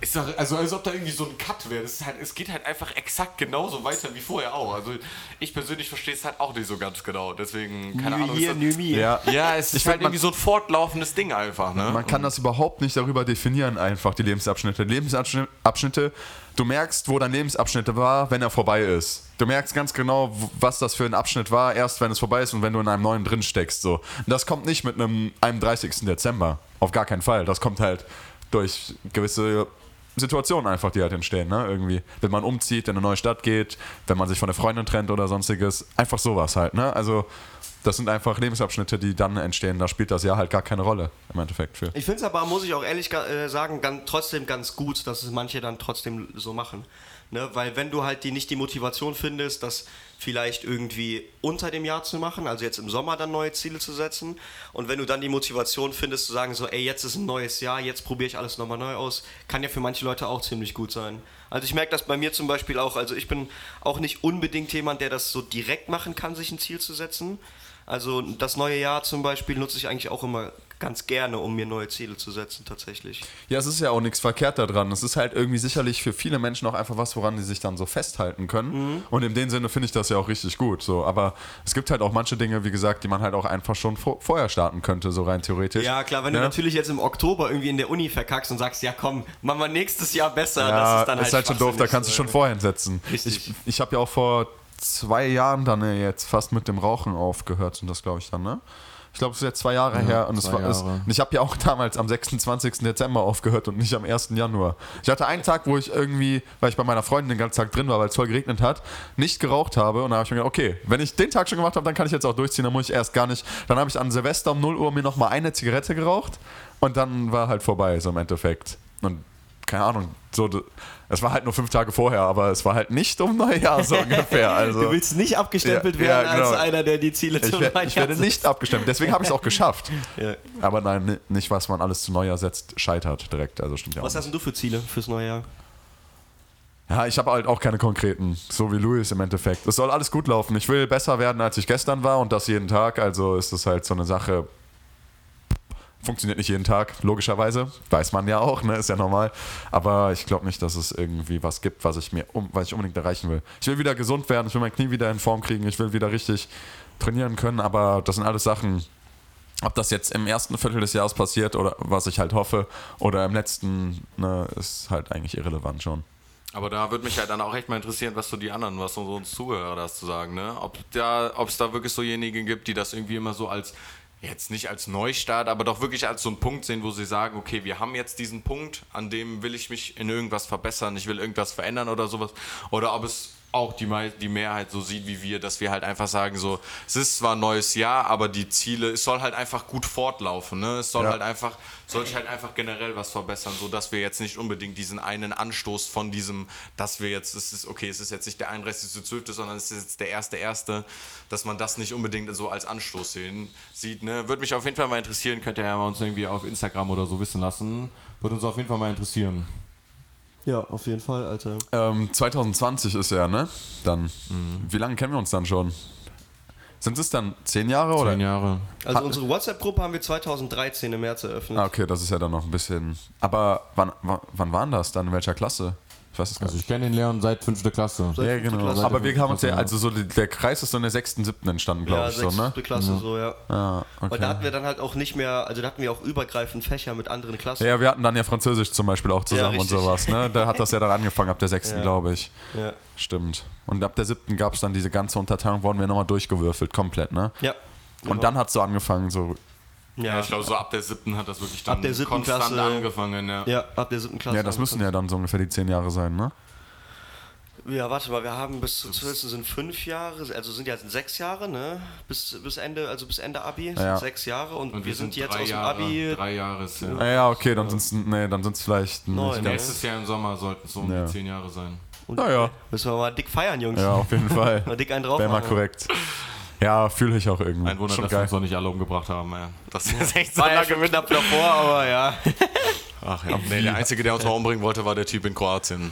ist doch, also als ob da irgendwie so ein Cut wäre. Das ist halt, es geht halt einfach exakt genauso weiter wie vorher auch. Also ich persönlich verstehe es halt auch nicht so ganz genau. Deswegen, keine New Ahnung. Year, ist new me. Ja. das, ja, es ist find, halt irgendwie so ein fortlaufendes Ding einfach. Ne? Man kann das überhaupt nicht darüber definieren, einfach die Lebensabschnitte. Lebensabschnitte, du merkst, wo dein Lebensabschnitt war, wenn er vorbei ist. Du merkst ganz genau, was das für ein Abschnitt war, erst wenn es vorbei ist und wenn du in einem neuen drin steckst. So. Und das kommt nicht mit einem 31. Dezember. Auf gar keinen Fall. Das kommt halt durch gewisse Situationen einfach, die halt entstehen, ne? Irgendwie. Wenn man umzieht, in eine neue Stadt geht, wenn man sich von einer Freundin trennt oder sonstiges. Einfach sowas halt, ne? Also, das sind einfach Lebensabschnitte, die dann entstehen. Da spielt das Jahr halt gar keine Rolle im Endeffekt für. Ich finde es aber, muss ich auch ehrlich äh, sagen, ganz, trotzdem ganz gut, dass es manche dann trotzdem so machen. Ne? Weil wenn du halt die, nicht die Motivation findest, das vielleicht irgendwie unter dem Jahr zu machen, also jetzt im Sommer dann neue Ziele zu setzen und wenn du dann die Motivation findest zu sagen so, ey, jetzt ist ein neues Jahr, jetzt probiere ich alles nochmal neu aus, kann ja für manche Leute auch ziemlich gut sein. Also ich merke das bei mir zum Beispiel auch, also ich bin auch nicht unbedingt jemand, der das so direkt machen kann, sich ein Ziel zu setzen. Also das neue Jahr zum Beispiel nutze ich eigentlich auch immer ganz gerne, um mir neue Ziele zu setzen, tatsächlich. Ja, es ist ja auch nichts verkehrt daran. Es ist halt irgendwie sicherlich für viele Menschen auch einfach was, woran die sich dann so festhalten können. Mhm. Und in dem Sinne finde ich das ja auch richtig gut. So. Aber es gibt halt auch manche Dinge, wie gesagt, die man halt auch einfach schon vor, vorher starten könnte, so rein theoretisch. Ja, klar, wenn du Ja? natürlich jetzt im Oktober irgendwie in der Uni verkackst und sagst, ja komm, machen wir nächstes Jahr besser, Ja, das ist dann halt, ist halt schon doof, da kannst du schon vorher setzen. Richtig. Ich, ich habe ja auch vor zwei Jahren dann jetzt fast mit dem Rauchen aufgehört, sind das glaube ich dann, ne? Ich glaube, es ist jetzt zwei Jahre her und, es war, es, und ich habe ja auch damals am 26. Dezember aufgehört und nicht am 1. Januar. Ich hatte einen Tag, wo ich irgendwie, weil ich bei meiner Freundin den ganzen Tag drin war, weil es voll geregnet hat, nicht geraucht habe und dann habe ich mir gedacht, okay, wenn ich den Tag schon gemacht habe, dann kann ich jetzt auch durchziehen, dann muss ich erst gar nicht. Dann habe ich an Silvester um 0 Uhr mir nochmal eine Zigarette geraucht und dann war halt vorbei, so im Endeffekt. Und keine Ahnung, so, es war halt nur fünf Tage vorher, aber es war halt nicht um Neujahr so [LAUGHS] ungefähr. Also, Du willst nicht abgestempelt Ja, ja, werden als genau. einer, der die Ziele ich, zum wer- ich Neujahr werde nicht abgestimmt. Deswegen habe ich es auch geschafft. [LAUGHS] Ja. Aber nein, ni- nicht was man alles zu Neujahr setzt, scheitert direkt. Also stimmt ja. Was hast denn du für Ziele fürs neue Jahr? Ja, ich habe halt auch keine konkreten, so wie Louis im Endeffekt. Es soll alles gut laufen. Ich will besser werden, als ich gestern war und das jeden Tag. Also ist das halt so eine Sache. Funktioniert nicht jeden Tag, logischerweise. Weiß man ja auch, ne? Ist ja normal. Aber ich glaube nicht, dass es irgendwie was gibt, was ich mir um, was ich unbedingt erreichen will. Ich will wieder gesund werden, ich will mein Knie wieder in Form kriegen, ich will wieder richtig trainieren können, aber das sind alles Sachen, Ob das jetzt im ersten Viertel des Jahres passiert oder was ich halt hoffe, oder im letzten, ne, ist halt eigentlich irrelevant schon. Aber da würde mich halt dann auch echt mal interessieren, was so die anderen, was so uns Zuhörer das zu sagen, ne? Ob es da wirklich so diejenigen gibt, die das irgendwie immer so als jetzt nicht als Neustart, aber doch wirklich als so einen Punkt sehen, wo sie sagen, okay, wir haben jetzt diesen Punkt, an dem will ich mich in irgendwas verbessern, ich will irgendwas verändern oder sowas. Oder ob es auch die, die Mehrheit so sieht wie wir, dass wir halt einfach sagen, so, es ist zwar ein neues Jahr, aber die Ziele, es soll halt einfach gut fortlaufen, ne? Es soll Ja. halt einfach, soll sich halt einfach generell was verbessern, so dass wir jetzt nicht unbedingt diesen einen Anstoß von diesem, dass wir jetzt, es ist, okay, es ist jetzt nicht der 31.12., sondern es ist jetzt der 1.1., dass man das nicht unbedingt so als Anstoß sehen, sieht, ne? Würde mich auf jeden Fall mal interessieren, könnt ihr ja mal uns irgendwie auf Instagram oder so wissen lassen. Würde uns auf jeden Fall mal interessieren. Ja, auf jeden Fall, Alter. Ähm, 2020 ist er, ne? Dann. Wie lange kennen wir uns dann schon? Sind es dann zehn Jahre oder? Zehn Jahre. Also unsere WhatsApp-Gruppe haben wir 2013 im März eröffnet. Ah, okay, das ist ja dann noch ein bisschen. Aber wann, wann, wann waren das dann? In welcher Klasse? Ich weiß es gar Also nicht. ich kenne den Leon seit fünfte Klasse. Seit Ja, genau. Klasse. Aber wir haben uns ja, Ja. also so, der Kreis ist so in der sechsten, siebten entstanden, glaube ja, ich, so, ne? sechste Klasse so, ja. Ah, Weil da hatten okay. wir dann halt auch nicht mehr, also da hatten wir auch übergreifend Fächer mit anderen Klassen. Ja, wir hatten dann ja Französisch zum Beispiel auch zusammen und richtig. sowas, ne? Da hat das ja dann angefangen, ab der sechsten, [LAUGHS] Ja. glaube ich. Ja. Stimmt. Und ab der siebten gab es dann diese ganze Unterteilung, wurden wir nochmal durchgewürfelt, komplett, ne? Ja. Und dann hat es so angefangen, so. Ja, Ja, ich glaube, so ab der siebten hat das wirklich dann Ab der siebten konstant Klasse- angefangen, ja. ja, ab der siebten Klasse. Ja, das müssen ja dann so ungefähr die zehn Jahre sein, ne? Ja, warte mal, wir haben bis zu 12 sind fünf Jahre, also sind ja sechs Jahre, ne? Bis, bis Ende, also bis Ende Abi sind Ja. sechs Jahre und, Und wir sind jetzt drei aus dem Jahre, Abi. Drei Jahre ist ja. Ja, ja okay, dann sind es nee, dann sind's vielleicht Neun, nicht ne? Nächstes Jahr im Sommer sollten es so um Ja. die zehn Jahre sein. Und Naja. Müssen wir mal dick feiern, Jungs. Ja, auf jeden [LAUGHS] Fall. Mal dick einen drauf Wäre mal machen. korrekt. Ja, fühle ich auch irgendwie. Ein Wunder, Schon dass wir geil. uns noch nicht alle umgebracht haben. Ja. Das ist echt so lange mit. knapp davor, aber ja. Ach ja. Nee, der Einzige, der uns mal umbringen wollte, war der Typ in Kroatien.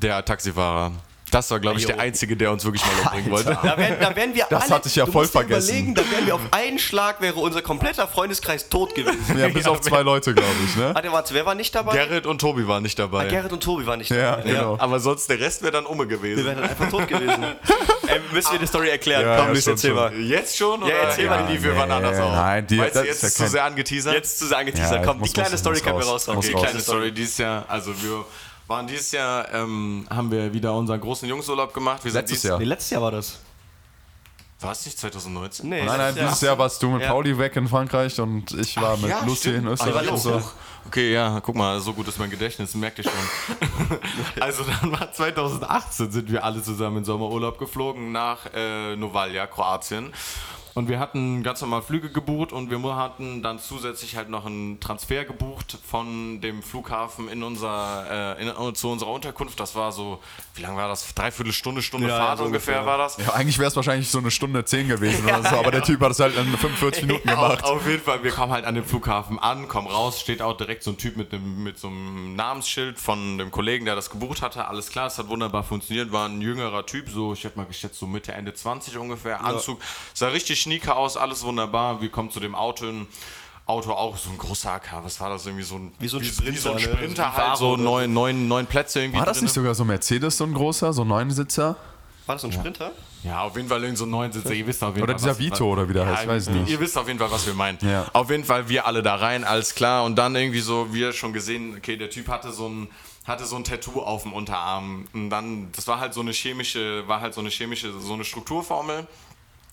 Der Taxifahrer. Das war, glaube ich, der Einzige, der uns wirklich mal umbringen wollte. Da wären, da wären wir Das alle, hatte ich ja du voll vergessen. Überlegen, da wären wir auf einen Schlag, wäre unser kompletter Freundeskreis tot gewesen. Ja, bis [LAUGHS] auf zwei Leute, glaube ich, ne? Warte, warte, wer war nicht dabei? Gerrit und Tobi waren nicht dabei. Gerrit und Tobi waren nicht Ja, dabei. genau. Aber sonst der Rest wäre dann umme Wir gewesen. wären dann einfach tot gewesen. Ey, [LAUGHS] müssen wir die Story erklären? Ja, Komm, ja, erzähl schon. mal. Jetzt schon? Oder erzähl mal die die- wir wann anders auch? nein, die- Weißt du, jetzt ist ja ist zu sehr angeteasert? Jetzt zu sehr angeteasert. Ja, Komm, die kleine Story können wir raus. raushauen. Die Die kleine Story. Story dieses Jahr, also wir waren dieses Jahr, ähm, haben wir wieder unseren großen Jungsurlaub gemacht. Wir Letztes Jahr. Nee, letztes Jahr war das. War es nicht 2019? Nee, Nein, nein, dieses Jahr warst du mit Ja. Pauli weg in Frankreich und ich war mit Ja, Lucy in. Österreich. Ah, so. auch. Okay, ja, guck mal, so gut ist mein Gedächtnis, merkt ihr schon. [LAUGHS] also dann war 2018 sind wir alle zusammen in Sommerurlaub geflogen nach äh, Novalja, Kroatien. Und wir hatten ganz normal Flüge gebucht und wir hatten dann zusätzlich halt noch einen Transfer gebucht von dem Flughafen in unser, äh, in, zu unserer Unterkunft. Das war so, wie lange war das? Dreiviertel Stunde, Stunde Ja, ja, Fahrt so ungefähr, ungefähr. war das. Ja, eigentlich wäre es wahrscheinlich so eine Stunde zehn gewesen oder [LAUGHS] so, aber der Typ hat es halt in 45 [LAUGHS] Minuten gemacht. Auf, auf jeden Fall, wir kommen halt an dem Flughafen an, kommen raus, steht auch direkt so ein Typ mit, einem, mit so einem Namensschild von dem Kollegen, der das gebucht hatte. Alles klar, es hat wunderbar funktioniert. War ein jüngerer Typ, so ich hätte mal geschätzt, so Mitte, Ende 20 ungefähr. Anzug, sah richtig schnieker aus, alles wunderbar. Wir kommen zu dem Auto hin. Auto auch so ein großer AK, was war das irgendwie so ein Wie so ein wie Sprinter, so ein ne? Sprinter Wie halt so oder neun, neun, neun Plätze irgendwie War das drin. nicht sogar so Mercedes, so ein großer, so ein Neunsitzer? War das so ein Sprinter? Ja, auf jeden Fall irgend so ein neuen Sitzer. Ihr wisst auf jeden Oder Fall. dieser was- Vito oder wie der heißt, ich weiß nicht. Ihr wisst auf jeden Fall, was wir meinen. Ja. Auf jeden Fall wir alle da rein, alles klar. Und dann irgendwie so, wir schon gesehen, okay, der Typ hatte so ein hatte so ein Tattoo auf dem Unterarm und dann das war halt so eine chemische war halt so eine chemische so eine Strukturformel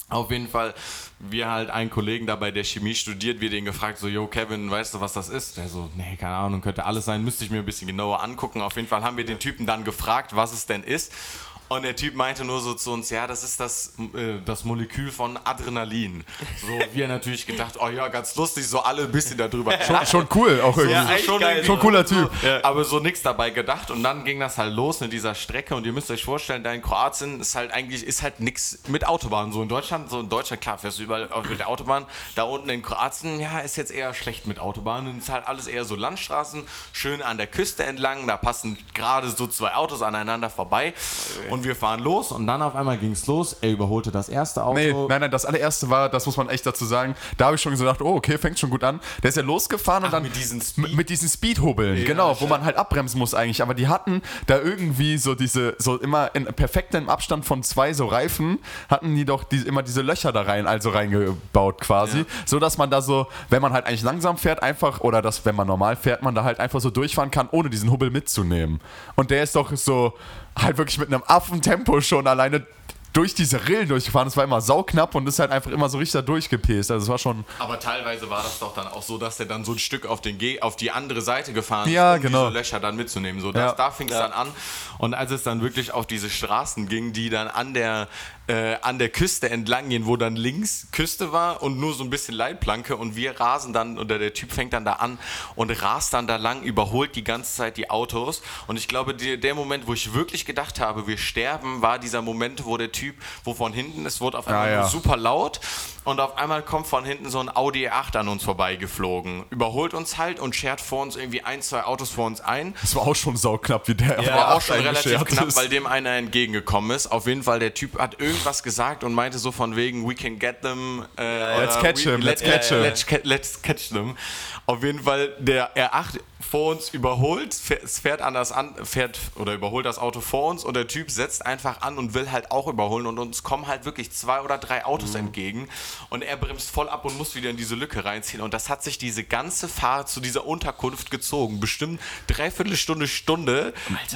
auf jeden Fall, wir halt einen Kollegen dabei, der Chemie studiert, wir den gefragt, so, yo, Kevin, weißt du, was das ist? Der so, nee, keine Ahnung, könnte alles sein, müsste ich mir ein bisschen genauer angucken. Auf jeden Fall haben wir den Typen dann gefragt, was es denn ist. Und der Typ meinte nur so zu uns, ja, das ist das, äh, das Molekül von Adrenalin. So, wir natürlich gedacht, oh ja, ganz lustig, so alle ein bisschen darüber. Schon, schon cool, auch irgendwie. Ja, schon, geil. Schon cooler Typ. so, Aber so nichts dabei gedacht und dann ging das halt los mit dieser Strecke und ihr müsst euch vorstellen, da in Kroatien ist halt eigentlich ist halt nichts mit Autobahnen. So in Deutschland, so in Deutschland, klar, fährst du überall auf mit der Autobahn. Da unten in Kroatien, ja, ist jetzt eher schlecht mit Autobahnen. Ist halt alles eher so Landstraßen, schön an der Küste entlang. Da passen gerade so zwei Autos aneinander vorbei. Und Und wir fahren los Und dann auf einmal ging es los. Er überholte das erste Auto. Nee, nein, nein, das allererste war, das muss man echt dazu sagen, da habe ich schon gedacht, oh, okay, fängt schon gut an. Der ist ja losgefahren und dann mit diesen Speed- mit diesen Speedhobeln, genau, wo man halt abbremsen muss eigentlich. Aber die hatten da irgendwie so diese, so immer in perfektem Abstand von zwei so Reifen, hatten die doch die, immer diese Löcher da rein, also reingebaut quasi, so dass man da so, wenn man halt eigentlich langsam fährt, einfach, oder dass, wenn man normal fährt, man da halt einfach so durchfahren kann, ohne diesen Hubbel mitzunehmen. Und der ist doch so halt wirklich mit einem Affentempo schon alleine durch diese Rillen durchgefahren. Es war immer sauknapp und ist halt einfach immer so richtig da durchgepäst. Also es war schon. Aber teilweise war das doch dann auch so, dass der dann so ein Stück auf, den Ge auf die andere Seite gefahren Ja, ist, um genau. diese Löcher dann mitzunehmen. So, das, Ja. Da fing es dann an. Und als es dann wirklich auf diese Straßen ging, die dann an der, äh, an der Küste entlang gehen, wo dann links Küste war und nur so ein bisschen Leitplanke und wir rasen dann, oder der Typ fängt dann da an und rast dann da lang, überholt die ganze Zeit die Autos. Und ich glaube, die, der Moment, wo ich wirklich gedacht habe, wir sterben, war dieser Moment, wo der Typ, wo von hinten, es wurde auf einmal Ah, ja. nur super laut und auf einmal kommt von hinten so ein Audi A8 an uns vorbeigeflogen, überholt uns halt und schert vor uns irgendwie ein, zwei Autos vor uns ein. Es war auch schon sauknapp, wie der Ja, war auch schon relativ knapp, ist. weil dem einer entgegengekommen ist. Auf jeden Fall, der Typ hat irgendwas gesagt und meinte so von wegen, we can get them. Äh, Let's catch we, him, let's let- catch him. Let's, let's catch them. Auf jeden Fall, der R8 vor uns überholt, es fährt anders an, fährt oder überholt das Auto vor uns und der Typ setzt einfach an und will halt auch überholen und uns kommen halt wirklich zwei oder drei Autos Mhm. entgegen und er bremst voll ab und muss wieder in diese Lücke reinziehen und das hat sich diese ganze Fahrt zu dieser Unterkunft gezogen. Bestimmt dreiviertel Stunde, Stunde,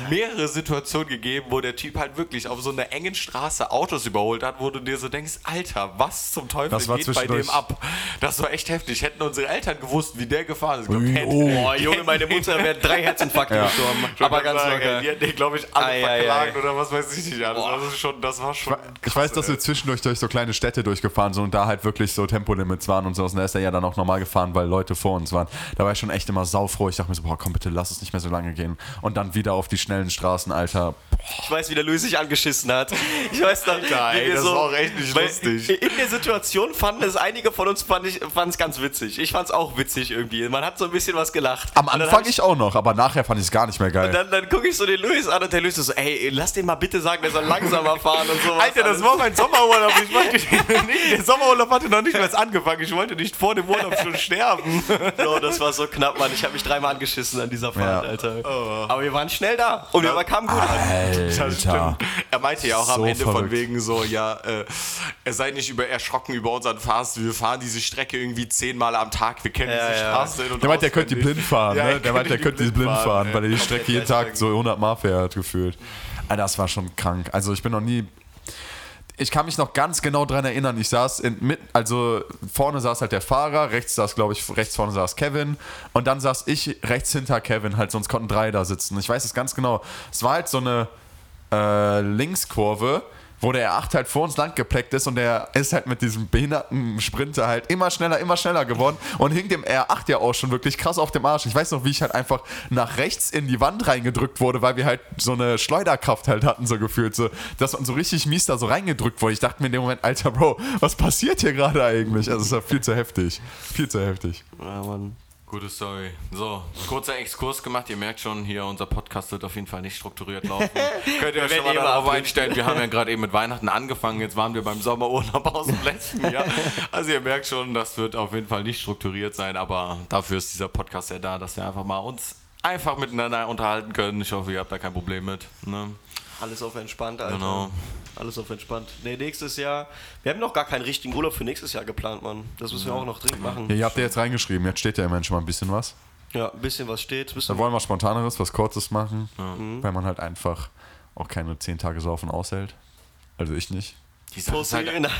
mehrere Situationen gegeben, wo der Typ halt wirklich auf so einer engen Straße Autos überholt hat, wo du dir so denkst, Alter, was zum Teufel Das war geht bei dem ab? Das war echt heftig. Hätten unsere Eltern gewusst, wie der gefahren ist. Ui, oh. Boah, Junge, meine Mutter wäre drei Herzinfarkte [LAUGHS] gestorben. aber Aber ganz sagen, locker. Die hätten, glaube ich, alle Ei, ei, verklagen ei. oder was weiß ich nicht alles. Das, ist schon, das war schon. Ich weiß, dass wir zwischendurch durch so kleine Städte durchgefahren sind und da halt wirklich so Tempolimits waren und so. Und da ist er ja dann auch normal gefahren, weil Leute vor uns waren. Da war ich schon echt immer saufroh. Ich dachte mir so, boah, komm bitte, lass es nicht mehr so lange gehen. Und dann wieder auf die schnellen Straßen, Alter. Ich weiß, wie der Luis sich angeschissen hat. Ich weiß noch, ey, wir das so, war auch echt nicht lustig. In der Situation fanden es einige von uns fand ich fand es ganz witzig. Ich fand es auch witzig irgendwie. Man hat so ein bisschen was gelacht. Am Und dann Anfang hab ich auch noch, aber nachher fand ich es gar nicht mehr geil. Dann, dann gucke ich so den Luis an und der Luis ist so, ey, lass den mal bitte sagen, der soll langsamer fahren und so. Alter, das war mein Sommerurlaub. Ich wollte [LAUGHS] nicht, der Sommerurlaub hatte noch nicht mal angefangen. Ich wollte nicht vor dem Urlaub schon sterben. so, das war so knapp, Mann. Ich habe mich dreimal angeschissen an dieser Fahrt, Ja. Alter. Aber wir waren schnell da und wir kamen gut an. Alter. Er meinte ja auch am So Ende von verrückt. wegen so, ja, äh, er sei nicht über, erschrocken über unseren Fast. Wir fahren diese Strecke irgendwie zehnmal am Tag. Wir kennen Ja, diese ja. Straße und Der meint, der könnte blind fahren, Ja, ne? Er Der [LAUGHS] meint, der könnte die blind fahren, weil er die Strecke jeden Tag so 100 Mal fährt, gefühlt. Alter, das war schon krank. Also ich bin noch nie... Ich kann mich noch ganz genau dran erinnern. Ich saß in, mit, also vorne saß halt der Fahrer, rechts saß, glaube ich, rechts vorne saß Kevin und dann saß ich rechts hinter Kevin, halt, sonst konnten drei da sitzen. Ich weiß es ganz genau. Es war halt so eine äh, Linkskurve, wo der R8 halt vor uns lang gepleckt ist und der ist halt mit diesem behinderten Sprinter halt immer schneller, immer schneller geworden und hing dem R8 ja auch schon wirklich krass auf dem Arsch. Ich weiß noch, wie ich halt einfach nach rechts in die Wand reingedrückt wurde, weil wir halt so eine Schleuderkraft halt hatten, so gefühlt, so, dass man so richtig mies da so reingedrückt wurde. Ich dachte mir in dem Moment, Alter Bro, was passiert hier gerade eigentlich? Also es war viel zu heftig. Viel zu heftig. Ja, Mann. Gute Story. So, kurzer Exkurs gemacht. Ihr merkt schon, hier unser Podcast wird auf jeden Fall nicht strukturiert laufen. [LAUGHS] Könnt ihr euch schon mal eh darauf einstellen. Wir haben ja [LAUGHS] gerade eben mit Weihnachten angefangen. Jetzt waren wir beim Sommerurlaub aus dem letzten Jahr. Also ihr merkt schon, das wird auf jeden Fall nicht strukturiert sein. Aber dafür ist dieser Podcast ja da, dass wir einfach mal uns einfach miteinander unterhalten können. Ich hoffe, ihr habt da kein Problem mit. Ne? Alles auf entspannt, Alter. Genau. Alles auf entspannt. Nee, nächstes Jahr. Wir haben noch gar keinen richtigen Urlaub für nächstes Jahr geplant, Mann. Das müssen wir auch noch dringend machen. Ja, ihr habt ja jetzt reingeschrieben, jetzt steht ja immerhin schon mal ein bisschen was. Ja, ein bisschen was steht. Da Bisschen wollen wir Spontaneres, was Kurzes machen, weil man halt einfach auch keine 10 Tage saufen aushält. Also ich nicht. Die Sache, ist halt, Nein.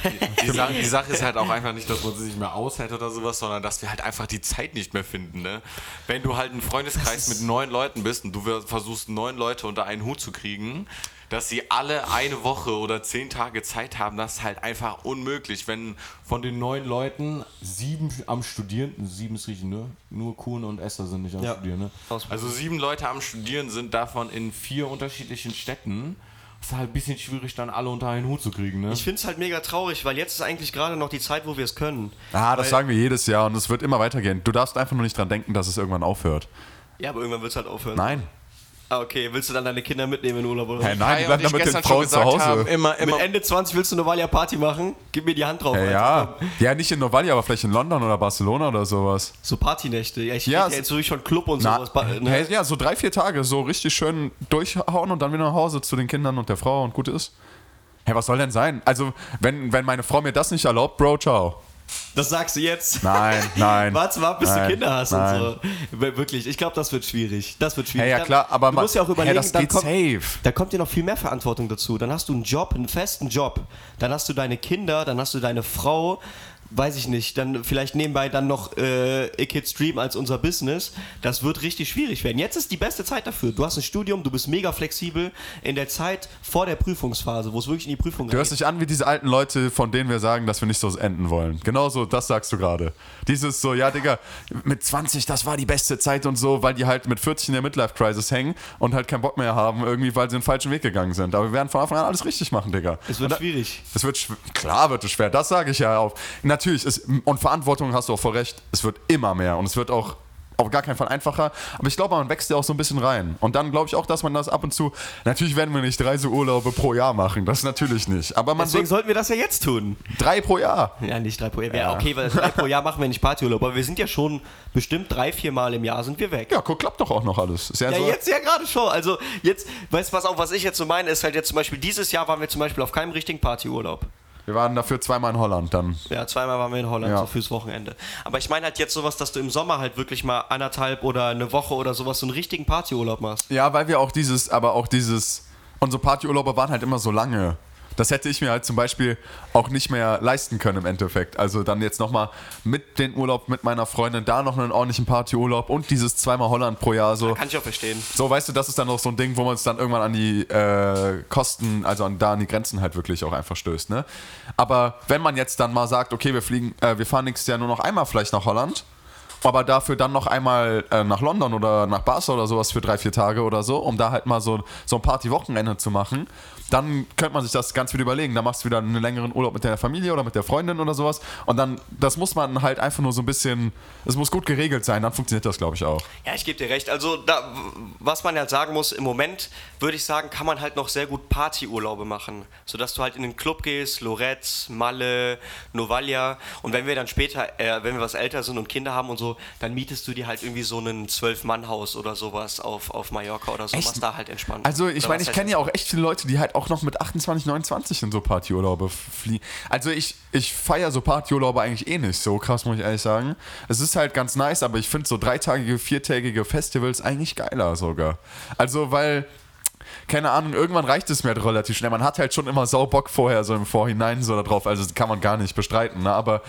die, Sache, die Sache ist halt auch einfach nicht, dass man sie nicht mehr aushält oder sowas, sondern dass wir halt einfach die Zeit nicht mehr finden. Ne? Wenn du halt einen Freundeskreis mit neun Leuten bist und du versuchst, neun Leute unter einen Hut zu kriegen, dass sie alle eine Woche oder zehn Tage Zeit haben, das ist halt einfach unmöglich. Wenn Von den neun Leuten sieben am Studieren, sieben ist richtig, ne? Nur Kuhn und Esther sind nicht am Ja. Studieren, ne? also sieben Leute am Studieren sind davon in vier unterschiedlichen Städten, ist halt ein bisschen schwierig, dann alle unter einen Hut zu kriegen. Ne? Ich finde es halt mega traurig, weil jetzt ist eigentlich gerade noch die Zeit, wo wir es können. Ah, das Weil- sagen wir jedes Jahr und es wird immer weitergehen. Du darfst einfach nur nicht dran denken, dass es irgendwann aufhört. Ja, aber irgendwann wird es halt aufhören. Nein. Ah, okay. Willst du dann deine Kinder mitnehmen in Urlaub oder? Hey, nein, die bleiben dann mit den Frauen zu Hause. haben, immer, immer, Mit Ende 20 willst du Novalia Party machen? Gib mir die Hand drauf. Ja, Alter. ja. Ja, nicht in Novalia, aber vielleicht in London oder Barcelona oder sowas. So Partynächte. Ja, ich Ja, rede ja jetzt wirklich schon Club und Na, sowas. Ne? hey, ja, so drei, vier Tage, so richtig schön durchhauen und dann wieder nach Hause zu den Kindern und der Frau und gut ist. Hey, was soll denn sein? Also, wenn, wenn meine Frau mir das nicht erlaubt, Bro, ciao. Das sagst du jetzt. Nein, nein. [LAUGHS] Warte mal, ab, bis Nein, du Kinder hast nein. und so. Wir- Wirklich, ich glaube, das wird schwierig. Das wird schwierig. Hey, ja klar, aber du man- musst ja auch hey, überlegen, das dann geht kommt, safe. da kommt dir noch viel mehr Verantwortung dazu. Dann hast du einen Job, einen festen Job. Dann hast du deine Kinder, dann hast du deine Frau. Weiß ich nicht, dann vielleicht nebenbei dann noch äh, Kid Stream als unser Business. Das wird richtig schwierig werden. Jetzt ist die beste Zeit dafür. Du hast ein Studium, du bist mega flexibel. In der Zeit vor der Prüfungsphase, wo es wirklich in die Prüfung Du hörst dich an wie diese alten Leute, von denen wir sagen, dass wir nicht so enden wollen. Genauso, das sagst du gerade. Dieses so, ja, Digga, mit 20, das war die beste Zeit und so, weil die halt mit 40 in der Midlife-Crisis hängen und halt keinen Bock mehr haben, irgendwie, weil sie den falschen Weg gegangen sind. Aber wir werden von Anfang an alles richtig machen, Digga. Es wird da- schwierig. Es wird klar wird es schwer, das sage ich ja auch. Natürlich ist und Verantwortung hast du auch voll recht. Es wird immer mehr und es wird auch auf gar keinen Fall einfacher. Aber ich glaube, man wächst ja auch so ein bisschen rein. Und dann glaube ich auch, dass man das ab und zu. Natürlich werden wir nicht drei so Urlaube pro Jahr machen. Das natürlich nicht. Aber man Deswegen sollten wir das ja jetzt tun. drei pro Jahr. Ja, nicht drei pro Jahr. Ja. Okay, weil drei pro Jahr machen wir nicht Partyurlaub, aber wir sind ja schon bestimmt drei, vier Mal im Jahr sind wir weg. Ja, guck, klappt doch auch noch alles. Ist ja, Ja, so, jetzt ja gerade schon. Also jetzt, weißt du was auch, was ich jetzt so meine, ist halt jetzt zum Beispiel, dieses Jahr waren wir zum Beispiel auf keinem richtigen Partyurlaub. Wir waren dafür zweimal in Holland dann. Ja, zweimal waren wir in Holland, Ja. so fürs Wochenende. Aber ich meine halt jetzt sowas, dass du im Sommer halt wirklich mal anderthalb oder eine Woche oder sowas so einen richtigen Partyurlaub machst. Ja, weil wir auch dieses, aber auch dieses, unsere Partyurlaube waren halt immer so lange. Das hätte ich mir halt zum Beispiel auch nicht mehr leisten können im Endeffekt. Also dann jetzt nochmal mit den Urlaub mit meiner Freundin, da noch einen ordentlichen Partyurlaub und dieses zweimal Holland pro Jahr so. Kann ich auch verstehen. So, weißt du, das ist dann noch so ein Ding, wo man es dann irgendwann an die äh, Kosten, also an, da an die Grenzen halt wirklich auch einfach stößt, ne? Aber wenn man jetzt dann mal sagt, okay, wir fliegen, äh, wir fahren nächstes Jahr nur noch einmal vielleicht nach Holland, aber dafür dann noch einmal äh, nach London oder nach Barca oder sowas für drei, vier Tage oder so, um da halt mal so, so ein Party-Wochenende zu machen, dann könnte man sich das ganz wieder überlegen. Da machst du wieder einen längeren Urlaub mit der Familie oder mit der Freundin oder sowas. Und dann, das muss man halt einfach nur so ein bisschen, es muss gut geregelt sein, dann funktioniert das, glaube ich, auch. Ja, ich gebe dir recht. Also, da, was man halt sagen muss, im Moment würde ich sagen, kann man halt noch sehr gut Partyurlaube machen. Sodass du halt in den Club gehst, Lorette, Malle, Novalia. Und wenn wir dann später, äh, wenn wir was älter sind und Kinder haben und so, dann mietest du dir halt irgendwie so ein Zwölf-Mann-Haus oder sowas auf, auf Mallorca oder so, Echt? was da halt entspannt. Also ich meine, ich kenne ja auch echt viele Leute, die halt auch noch mit 28, 29 in so Partyurlaube fliegen. Also ich, ich feiere so Partyurlaube eigentlich eh nicht so krass, muss ich ehrlich sagen. Es ist halt ganz nice, aber ich finde so dreitagige, viertägige Festivals eigentlich geiler sogar. Also weil, keine Ahnung, irgendwann reicht es mir halt relativ schnell. Man hat halt schon immer sau Bock vorher, so im Vorhinein so da drauf. Also das kann man gar nicht bestreiten, ne? aber...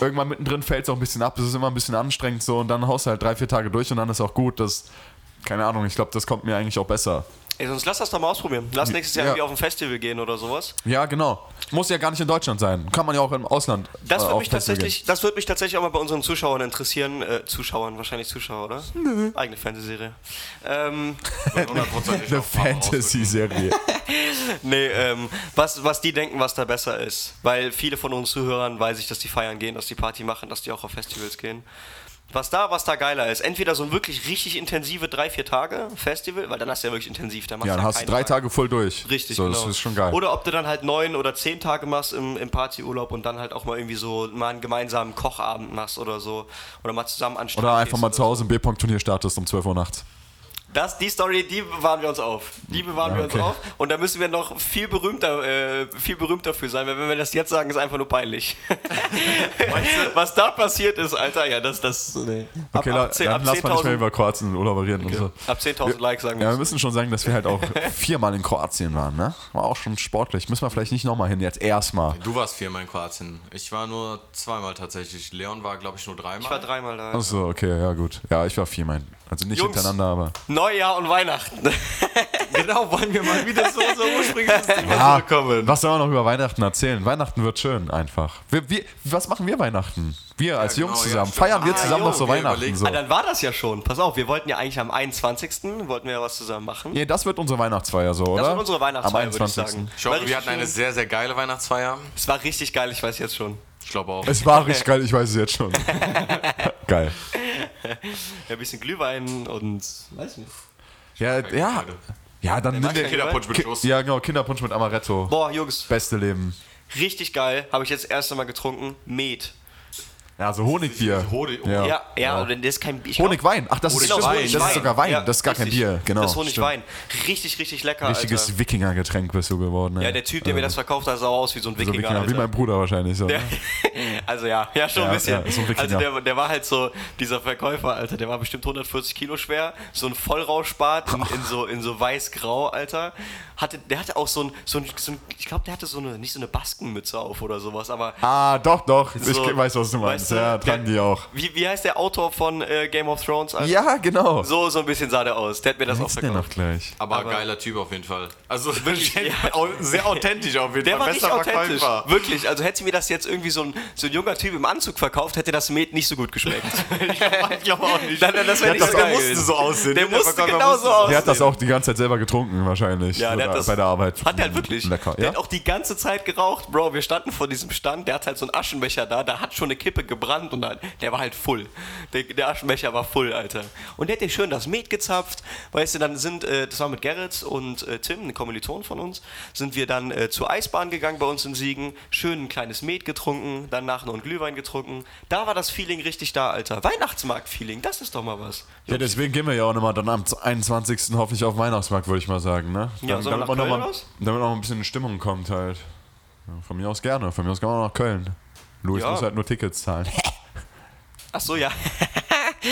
Irgendwann mittendrin fällt es auch ein bisschen ab, es ist immer ein bisschen anstrengend so und dann haust du halt drei, vier Tage durch und dann ist auch gut. Das, keine Ahnung, ich glaube, das kommt mir eigentlich auch besser. Ey, sonst lass das doch mal ausprobieren. Lass nächstes Jahr Ja. irgendwie auf ein Festival gehen oder sowas. Ja, genau. Muss ja gar nicht in Deutschland sein. Kann man ja auch im Ausland. Das äh, würde mich tatsächlich, das würde mich tatsächlich auch mal bei unseren Zuschauern interessieren. Äh, Zuschauern, wahrscheinlich Zuschauer, oder? Eigene Fernsehserie. Ähm. [LAUGHS] Eine. Fantasy-Serie. [LAUGHS] [LAUGHS] nee, ähm, was, was die denken, was da besser ist. Weil viele von uns Zuhörern weiß ich, dass die feiern gehen, dass die Party machen, dass die auch auf Festivals gehen. Was da, was da geiler ist. Entweder so ein wirklich richtig intensive drei, vier Tage Festival, weil dann hast du ja wirklich intensiv. Da machst ja, dann hast du drei Tag. Tage voll durch. Richtig, so, genau. Das ist schon geil. Oder ob du dann halt neun oder zehn Tage machst im, im Partyurlaub und dann halt auch mal irgendwie so mal einen gemeinsamen Kochabend machst oder so. Oder mal zusammen an den Strand Oder einfach mal oder zu Hause ein B-Punkt-Turnier startest um 12 Uhr nachts. Das, die Story, die bewahren wir uns auf. Die bewahren Ja, wir okay. uns auf. Und da müssen wir noch viel berühmter, äh, viel berühmter für sein, weil wenn wir das jetzt sagen, ist einfach nur peinlich. [LAUGHS] Was da passiert ist, Alter, ja, das, das, nee. Ab, Okay, ab, 10 dann ab lass mal nicht mehr 10.000 über Kroatien und Urlaub reden und so. ab 10.000 Likes sagen Ja, wir wir. müssen schon sagen, dass wir halt auch [LAUGHS] viermal in Kroatien waren, ne? War auch schon sportlich. Müssen wir vielleicht nicht nochmal hin, jetzt erstmal. Du warst viermal in Kroatien. Ich war nur zweimal tatsächlich. Leon war, glaube ich, nur dreimal. Ich war dreimal da. Achso, okay, ja gut. Ja, ich war viermal. Also nicht Jungs. hintereinander, aber. Neujahr und Weihnachten. [LAUGHS] genau, wollen wir mal wieder so so ursprüngliches Thema Ja, zurückkommen. was soll man noch über Weihnachten erzählen? Weihnachten wird schön, einfach. Wir, wir, was machen wir Weihnachten? Wir als genau, Jungs ja, zusammen. stimmt. Feiern wir Ah, zusammen jo, noch so Weihnachten? So. Ah, dann war das ja schon. Pass auf, wir wollten ja eigentlich am 21. wollten wir ja was zusammen machen. Nee, das wird unsere Weihnachtsfeier so, oder? Das wird unsere Weihnachtsfeier, Am würde ich 21. sagen. Ich hoffe, wir hatten eine sehr, sehr geile Weihnachtsfeier. Es war richtig geil, ich weiß jetzt schon. Ich glaube auch. Es war richtig geil, ich weiß es jetzt schon. [LAUGHS] Geil. Ja, ein bisschen Glühwein und weiß nicht. Ja, ja. Ja, dann nimm den Kinderpunsch mit Schuss. Ja, genau, Kinderpunsch mit Amaretto. Boah, Jungs, Beste Leben. richtig geil. Habe ich jetzt das erste Mal getrunken. Met. Ja, so Honigbier. Honig- Ja. Ja, ja, aber das ist kein Bier. Honigwein. Ach, das ist, Genau, stimmt. Honigwein. das ist sogar Wein. Ja, das ist gar kein richtig. Bier. Genau. Das ist. Honigwein. Richtig, richtig lecker. Richtiges. Wikingergetränk bist du geworden. Ja, ey. der Typ, der mir das verkauft hat, sah aus wie so ein so Wikinger. Wikinger, wie mein Bruder wahrscheinlich. So, Der, ne? [LAUGHS] also ja, ja schon Ja, ein bisschen. ja, so ein Wikinger. also der, der war halt so, dieser Verkäufer, Alter, der war bestimmt 140 Kilo schwer, so ein Vollrauschbart in, in so, in so weiß-grau, Alter. Hatte, der hatte auch so ein, so ein, so ein ich glaube, der hatte so eine, nicht so eine Baskenmütze auf oder sowas, aber Ah, doch, doch. Ich weiß, was du meinst. Du, ja, der- die auch. wie, wie heißt der Autor von äh, Game of Thrones? Alter? Ja, genau. So, so ein bisschen sah der aus. Der hat mir das auch den noch verkauft. gleich. Aber, Aber- geiler Typ auf jeden Fall. Also ja. [LAUGHS] au- sehr authentisch auf jeden Der Fall. war richtig authentisch. Verkäufer. Wirklich. Also hätte mir das jetzt irgendwie so ein, so ein junger Typ im Anzug verkauft, hätte das Met nicht so gut geschmeckt. [LAUGHS] Ich glaube auch nicht. Dann, das wäre Der nicht so das- geil. der musste so aussehen. Der Der musste genau musste so so aussehen. Der hat das auch die ganze Zeit selber getrunken, wahrscheinlich. Ja, der hat das, bei der Arbeit. Hat der halt wirklich. Lecker. Der Ja? hat auch die ganze Zeit geraucht, Bro. Wir standen vor diesem Stand, der hat halt so einen Aschenbecher da, da hat schon eine Kippe gebrannt und dann, der war halt voll. Der, der Aschenbecher war voll, Alter. Und der hat dir schön das Met gezapft. Weißt du, dann sind, äh, das war mit Gerrit und äh, Tim, ein Kommiliton von uns, sind wir dann äh, zur Eisbahn gegangen bei uns in Siegen, schön ein kleines Met getrunken, danach noch einen Glühwein getrunken. Da war das Feeling richtig da, Alter. Weihnachtsmarkt-Feeling, das ist doch mal was. Ja, deswegen gehen wir ja auch nochmal dann am 21. hoffentlich auf Weihnachtsmarkt, würde ich mal sagen. Ne? Ja, Dann- wir damit, man noch mal, damit auch ein bisschen in Stimmung kommt halt. Ja, von mir aus gerne. Von mir aus kann man auch nach Köln. Louis Ja. muss halt nur Tickets zahlen. Ach so, ja. [LAUGHS]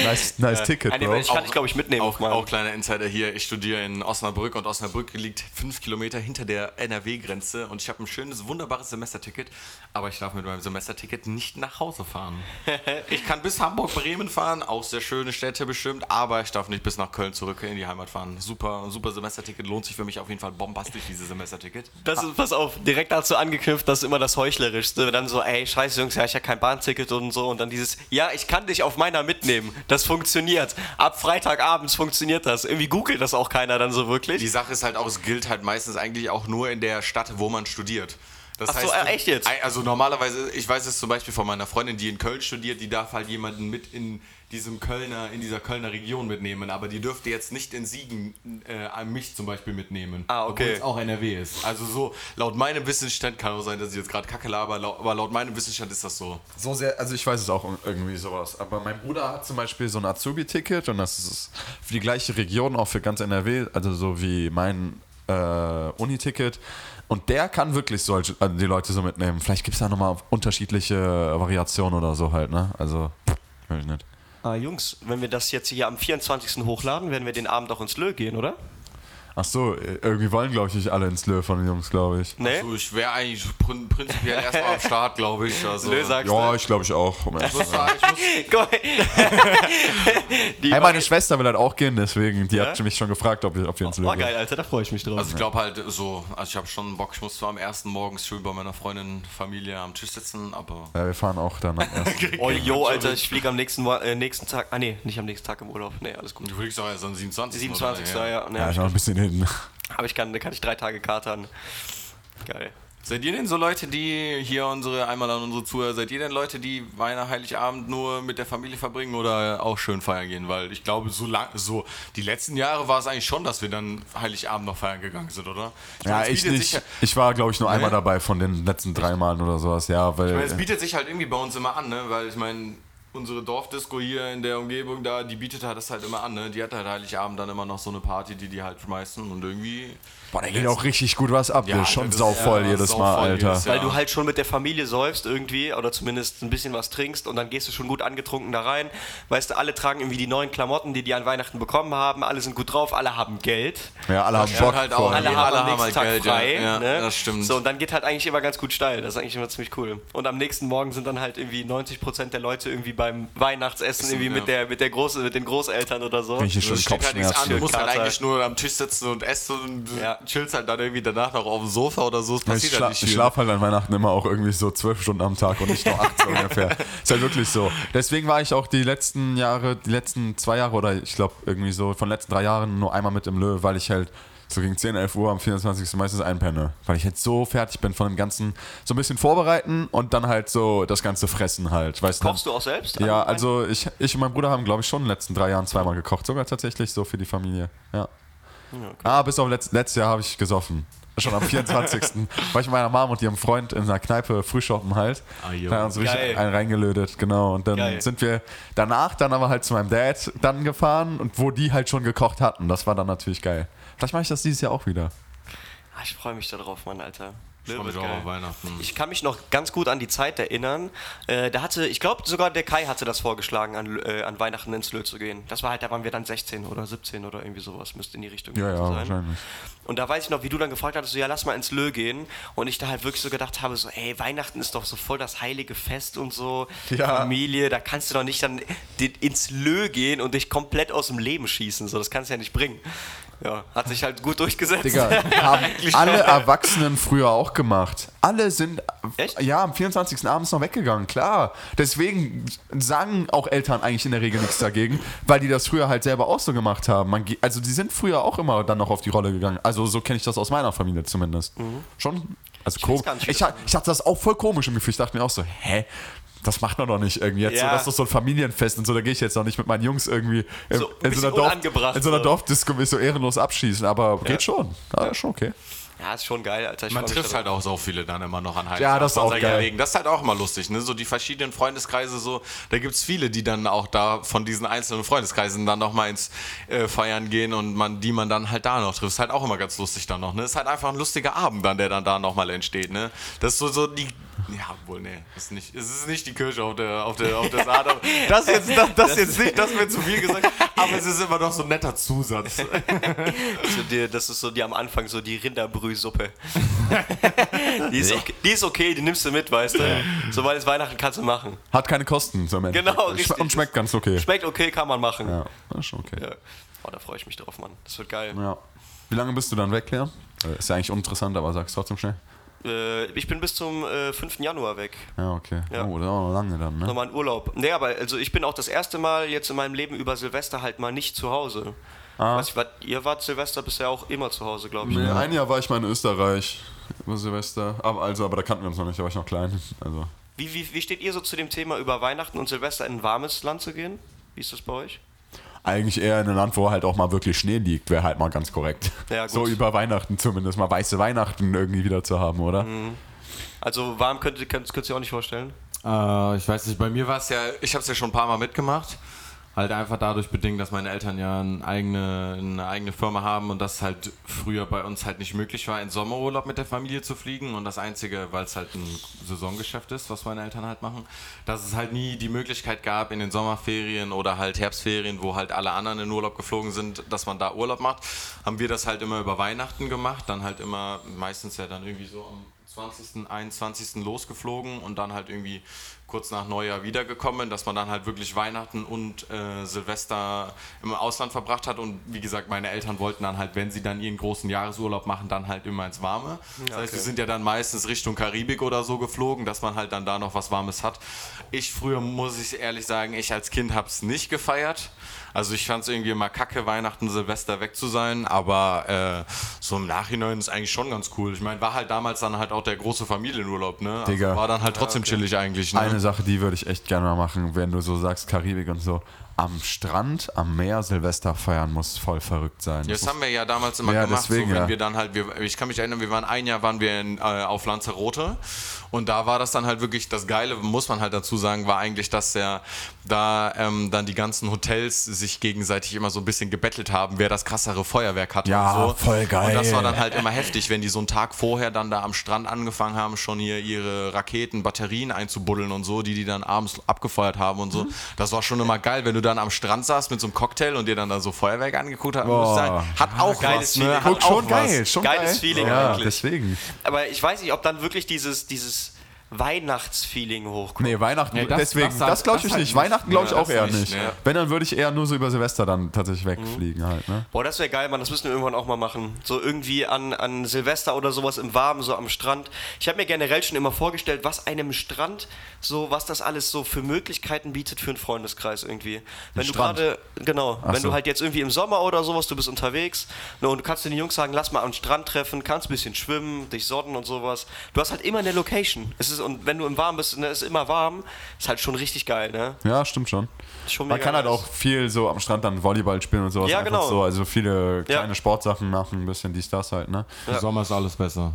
nice nice Ticket, Ah, nee, Bro. ich kann dich, glaube ich, mitnehmen. Auch, auch kleiner Insider hier. Ich studiere in Osnabrück und Osnabrück liegt fünf Kilometer hinter der NRW-Grenze und ich habe ein schönes, wunderbares Semesterticket, aber ich darf mit meinem Semesterticket nicht nach Hause fahren. [LAUGHS] ich kann bis Hamburg-Bremen fahren, auch sehr schöne Städte bestimmt, aber ich darf nicht bis nach Köln zurück in die Heimat fahren. Super, super Semesterticket, lohnt sich für mich auf jeden Fall bombastisch, dieses Semesterticket. Das ist, pass auf, direkt dazu angeknüpft, das ist immer das Heuchlerischste. Dann so, ey, scheiße Jungs, ja, ich habe kein Bahnticket und so. Und dann dieses, ja, ich kann dich auf meiner mitnehmen. Das funktioniert. Ab Freitagabends funktioniert das. Irgendwie googelt das auch keiner dann so wirklich. Die Sache ist halt auch, es gilt halt meistens eigentlich auch nur in der Stadt, wo man studiert. Das Ach so, äh, echt jetzt? Also normalerweise, ich weiß es zum Beispiel von meiner Freundin, die in Köln studiert, die darf halt jemanden mit in diesem Kölner, in dieser Kölner Region mitnehmen, aber die dürfte jetzt nicht in Siegen äh, mich zum Beispiel mitnehmen. Ah, okay. Obwohl es auch NRW ist. Also so, laut meinem Wissensstand, kann auch sein, dass ich jetzt gerade kacke laber, aber laut meinem Wissensstand ist das so. So sehr, also ich weiß es auch irgendwie sowas. Aber mein Bruder hat zum Beispiel so ein Azubi-Ticket und das ist für die gleiche Region, auch für ganz NRW, also so wie mein äh, Uni-Ticket. Und der kann wirklich solche, also die Leute so mitnehmen. Vielleicht gibt es da nochmal unterschiedliche Variationen oder so halt, ne? Also, weiß ich nicht. Ah, Jungs, wenn wir das jetzt hier am 24. hochladen, werden wir den Abend auch ins Lö gehen, oder? Ach so, irgendwie wollen, glaube ich, nicht alle ins Löw von den Jungs, glaube ich. Nee? Also ich wäre eigentlich prin prinzipiell erstmal am Start, glaube ich. Also, Lö sagst Ja, du. ich glaube ich auch. Um Ich muss sein. sagen, ich muss, [LAUGHS] Guck [LAUGHS] mal. Die Hey, meine Schwester will halt auch gehen, deswegen, die Ja? hat mich schon gefragt, ob wir, ob wir ins Oh, gehen. geil, Alter, da freue ich mich drauf. Also ich glaube halt so, also ich habe schon Bock, ich muss zwar am ersten morgens schön bei meiner Freundin, Familie am Tisch sitzen, aber Ja, wir fahren auch dann am [LAUGHS] ersten. Oh, yo, Alter, ich fliege am nächsten, äh, nächsten Tag. Ah, nee, nicht am nächsten Tag im Urlaub. Nee, alles gut. du würdest auch erst am 27. 27. Oder? Ja, ja. Ja, Nee, ist noch ein bisschen hin. aber ich kann, da kann ich drei Tage katern. Geil. Seid ihr denn so Leute, die hier unsere, einmal an unsere Zuhörer, seid ihr denn Leute, die Weihnachten, Heiligabend nur mit der Familie verbringen oder auch schön feiern gehen? Weil ich glaube, so lang, so die letzten Jahre war es eigentlich schon, dass wir dann Heiligabend noch feiern gegangen sind, oder? Ja, meine, ich nicht. sich Ich war, glaube ich, nur einmal Nee? dabei von den letzten drei Malen oder sowas. Ja, weil. Ich meine, es bietet sich halt irgendwie bei uns immer an, ne? Weil ich meine, unsere Dorfdisco hier in der Umgebung da, die bietet halt das halt immer an, ne? Die hat halt Heiligabend dann immer noch so eine Party, die die halt schmeißen und irgendwie. boah, da geht auch richtig gut was ab. Ja, schon das ist- sauvoll ja, jedes sauvoll Mal, Alter. jedes. Weil du halt schon mit der Familie säufst irgendwie oder zumindest ein bisschen was trinkst und dann gehst du schon gut angetrunken da rein. Weißt du, alle tragen irgendwie die neuen Klamotten, die die an Weihnachten bekommen haben. Alle sind gut drauf, alle haben Geld. Ja, alle haben Ja, Bock. halt auch. Alle haben alle am haben nächsten halt Tag Geld, frei. Ja, ne? das stimmt. So, und dann geht halt eigentlich immer ganz gut steil. Das ist eigentlich immer ziemlich cool. Und am nächsten Morgen sind dann halt irgendwie 90% der Leute irgendwie beim Weihnachtsessen irgendwie mit, der, mit, der Große, mit den Großeltern oder so. Richtig schön Es steht halt nichts an, du musst halt eigentlich nur am Tisch sitzen und essen und Ja. chillst halt dann irgendwie danach noch auf dem Sofa oder so. Es Ich, passiert schla halt nicht ich viel. schlafe halt an Weihnachten immer auch irgendwie so zwölf Stunden am Tag und nicht nur acht so ungefähr. [LAUGHS] Ist halt wirklich so. Deswegen war ich auch die letzten Jahre, die letzten zwei Jahre oder ich glaube irgendwie so von den letzten drei Jahren nur einmal mit im Löw, weil ich halt so gegen 10, 11 Uhr am 24. meistens einpenne. Weil ich jetzt so fertig bin von dem Ganzen, so ein bisschen vorbereiten und dann halt so das Ganze fressen halt. Weißt du? Kochst du auch selbst? Ja, also ich, ich und mein Bruder haben, glaube ich, schon in den letzten drei Jahren zweimal gekocht. Sogar tatsächlich so für die Familie. Ja. Ah, bis auf letzt, letztes Jahr habe ich gesoffen. Schon am 24. [LAUGHS] war ich mit meiner Mom und ihrem Freund in einer Kneipe Frühshoppen halt. Ah, jo. da haben uns richtig Geil. einen reingelötet, genau. Und dann Geil. sind wir danach dann aber halt zu meinem Dad dann gefahren und wo die halt schon gekocht hatten. Das war dann natürlich geil. Vielleicht mache ich das dieses Jahr auch wieder. Ah, ich freue mich darauf, Mann, Alter. Ich freue mich auch auf Weihnachten. Ich kann mich noch ganz gut an die Zeit erinnern. Äh, da hatte, ich glaube sogar der Kai hatte das vorgeschlagen, an, äh, an Weihnachten ins Lö zu gehen. Das war halt, da waren wir dann 16 oder 17 oder irgendwie sowas, müsste in die Richtung Ja, ja, sein. wahrscheinlich. Und da weiß ich noch, wie du dann gefragt hattest, so, ja, lass mal ins Lö gehen. Und ich da halt wirklich so gedacht habe, so, ey, Weihnachten ist doch so voll das heilige Fest und so. Ja. Familie, da kannst du doch nicht dann ins Lö gehen und dich komplett aus dem Leben schießen. So, das kannst du ja nicht bringen. Ja, hat sich halt gut durchgesetzt. Digga, [LAUGHS] haben alle Erwachsenen früher auch gemacht. Alle sind Echt? ja am 24. abends noch weggegangen, klar. Deswegen sagen auch Eltern eigentlich in der Regel nichts dagegen, weil die das früher halt selber auch so gemacht haben. Man, also die sind früher auch immer dann noch auf die Rolle gegangen. Also so kenne ich das aus meiner Familie zumindest. Schon. Also weiß komisch. Ich, ich hatte das auch voll komisch im Gefühl. Ich dachte mir auch so, hä? Das macht man doch nicht irgendwie jetzt. So, Ja. das ist doch so ein Familienfest und so. Da gehe ich jetzt noch nicht mit meinen Jungs irgendwie in, So in, so, einer Dorf, in so einer so. Dorfdisco mich so ehrenlos abschießen. Aber geht schon. Ja, schon okay. Ja, ist schon geil, Alter. Ich Man trifft halt auch so viele dann immer noch an Heiligabend. Ja, das ist auch geil. Kollegen. Das ist halt auch immer lustig, ne? So die verschiedenen Freundeskreise, so, da gibt es viele, die dann auch da von diesen einzelnen Freundeskreisen dann nochmal ins äh, Feiern gehen und man, die man dann halt da noch trifft. Ist halt auch immer ganz lustig dann noch, ne? Ist halt einfach ein lustiger Abend dann, der dann da nochmal entsteht, ne? Das ist so, so die. Ja, wohl, ist nicht, es ist nicht die Kirsche auf der, auf der, auf der Sahne. [LAUGHS] Das jetzt, das, das jetzt nicht, das wird zu viel gesagt, aber es ist immer noch so ein netter Zusatz. [LAUGHS] So die, das ist so die am Anfang so die Rinderbrühsuppe. [LAUGHS] die, ist okay, die ist okay, die nimmst du mit, weißt du. Sobald es Weihnachten kannst du machen. Hat keine Kosten so Ende. Genau, richtig. Und schmeckt ganz okay. Schmeckt okay, kann man machen. Ja, das ist schon okay. Ja. Oh, da freue ich mich drauf, Mann. Das wird geil. Ja. Wie lange bist du dann weg, Lea? Äh, Ist ja eigentlich uninteressant, aber sag's trotzdem schnell. Äh, ich bin bis zum äh, 5. Januar weg. Ja, okay. Ja. Oh, das auch noch lange dann, ne? Nochmal in Urlaub. Nee, aber also ich bin auch das erste Mal jetzt in meinem Leben über Silvester halt mal nicht zu Hause. Ah. Weiß ich, ihr wart Silvester bisher auch immer zu Hause, glaube ich. Nee, ne? ein Jahr war ich mal in Österreich über Silvester. Aber, also, aber da kannten wir uns noch nicht, da war ich noch klein. Also. Wie, wie, wie steht ihr so zu dem Thema, über Weihnachten und Silvester in ein warmes Land zu gehen? Wie ist das bei euch? Eigentlich eher in ein Land, wo halt auch mal wirklich Schnee liegt, wäre halt mal ganz korrekt. Ja, [LAUGHS] gut. So über Weihnachten zumindest, mal weiße Weihnachten irgendwie wieder zu haben, oder? Mhm. Also warm könnt, ihr- könnt, könnt ihr euch auch nicht vorstellen? Äh, ich weiß nicht, bei mir war es Was ja, ich habe es ja schon ein paar Mal mitgemacht. Halt einfach dadurch bedingt, dass meine Eltern ja eine eigene, eine eigene Firma haben und das halt früher bei uns halt nicht möglich war, in Sommerurlaub mit der Familie zu fliegen. Und das Einzige, weil es halt ein Saisongeschäft ist, was meine Eltern halt machen, dass es halt nie die Möglichkeit gab, in den Sommerferien oder halt Herbstferien, wo halt alle anderen in Urlaub geflogen sind, dass man da Urlaub macht, haben wir das halt immer über Weihnachten gemacht. Dann halt immer, meistens ja dann irgendwie so am 20., 21. losgeflogen und dann halt irgendwie kurz nach Neujahr wiedergekommen, dass man dann halt wirklich Weihnachten und äh, Silvester im Ausland verbracht hat und wie gesagt, meine Eltern wollten dann halt, wenn sie dann ihren großen Jahresurlaub machen, dann halt immer ins Warme. Das heißt, wir sind ja dann meistens Richtung Karibik oder so geflogen, dass man halt dann da noch was Warmes hat. Ich früher, muss ich ehrlich sagen, ich als Kind habe es nicht gefeiert. Also ich fand es irgendwie immer kacke, Weihnachten, Silvester weg zu sein, aber äh, so im Nachhinein ist eigentlich schon ganz cool. Ich meine, war halt damals dann halt auch der große Familienurlaub, ne? Also Digga. war dann halt trotzdem chillig eigentlich, ne? Eine Sache, die würde ich echt gerne mal machen, wenn du so sagst, Karibik und so. Am Strand, am Meer Silvester feiern muss voll verrückt sein. Das haben wir ja damals immer Ja, gemacht, deswegen, so, wenn ja. wir dann halt, wir, ich kann mich erinnern, wir waren ein Jahr waren wir in, äh, auf Lanzarote und da war das dann halt wirklich das Geile, muss man halt dazu sagen, war eigentlich, dass ja da ähm, dann die ganzen Hotels sich gegenseitig immer so ein bisschen gebettelt haben, wer das krassere Feuerwerk hatte Ja, und so. voll geil. Und das war dann halt immer heftig, wenn die so einen Tag vorher dann da am Strand angefangen haben, schon hier ihre Raketen, Batterien einzubuddeln und so, die die dann abends abgefeuert haben und Mhm. so. Das war schon immer geil, wenn du dann am Strand saßt mit so einem Cocktail und dir dann da so Feuerwerk angeguckt hast. muss ich sagen, Hat auch geiles was, Feeling. ne? Hat auch schon was. geil, schon Geiles geil. Feeling ja, eigentlich. deswegen. Aber ich weiß nicht, ob dann wirklich dieses, dieses Weihnachtsfeeling hochkommt. Nee, Weihnachten, Nee, das- deswegen, das das, glaube ich halt- das nicht. Weihnachten glaube ich Ja, auch eher nicht, nicht. ne. Wenn, dann würde ich eher nur so über Silvester dann tatsächlich wegfliegen halt, ne? Boah, das wäre geil, Mann. Das müssen wir irgendwann auch mal machen. So irgendwie an, an Silvester oder sowas im Warmen, so am Strand. Ich habe mir generell schon immer vorgestellt, was einem Strand, so was das alles so für Möglichkeiten bietet für einen Freundeskreis irgendwie. Wenn du Strand? gerade, genau, Ach wenn so. du halt jetzt irgendwie im Sommer oder sowas, du bist unterwegs ne, und du kannst den Jungs sagen, lass mal am Strand treffen, kannst ein bisschen schwimmen, dich sonnen und sowas. Du hast halt immer eine Location. Es ist und wenn du im Warmen bist, ne, ist immer warm, ist halt schon richtig geil, ne? Ja, stimmt schon. Schon Man kann halt auch viel so am Strand dann Volleyball spielen und sowas. Ja, einfach genau. So, also viele kleine Ja. Sportsachen machen, ein bisschen dies, das halt, ne? Im Sommer ist alles besser.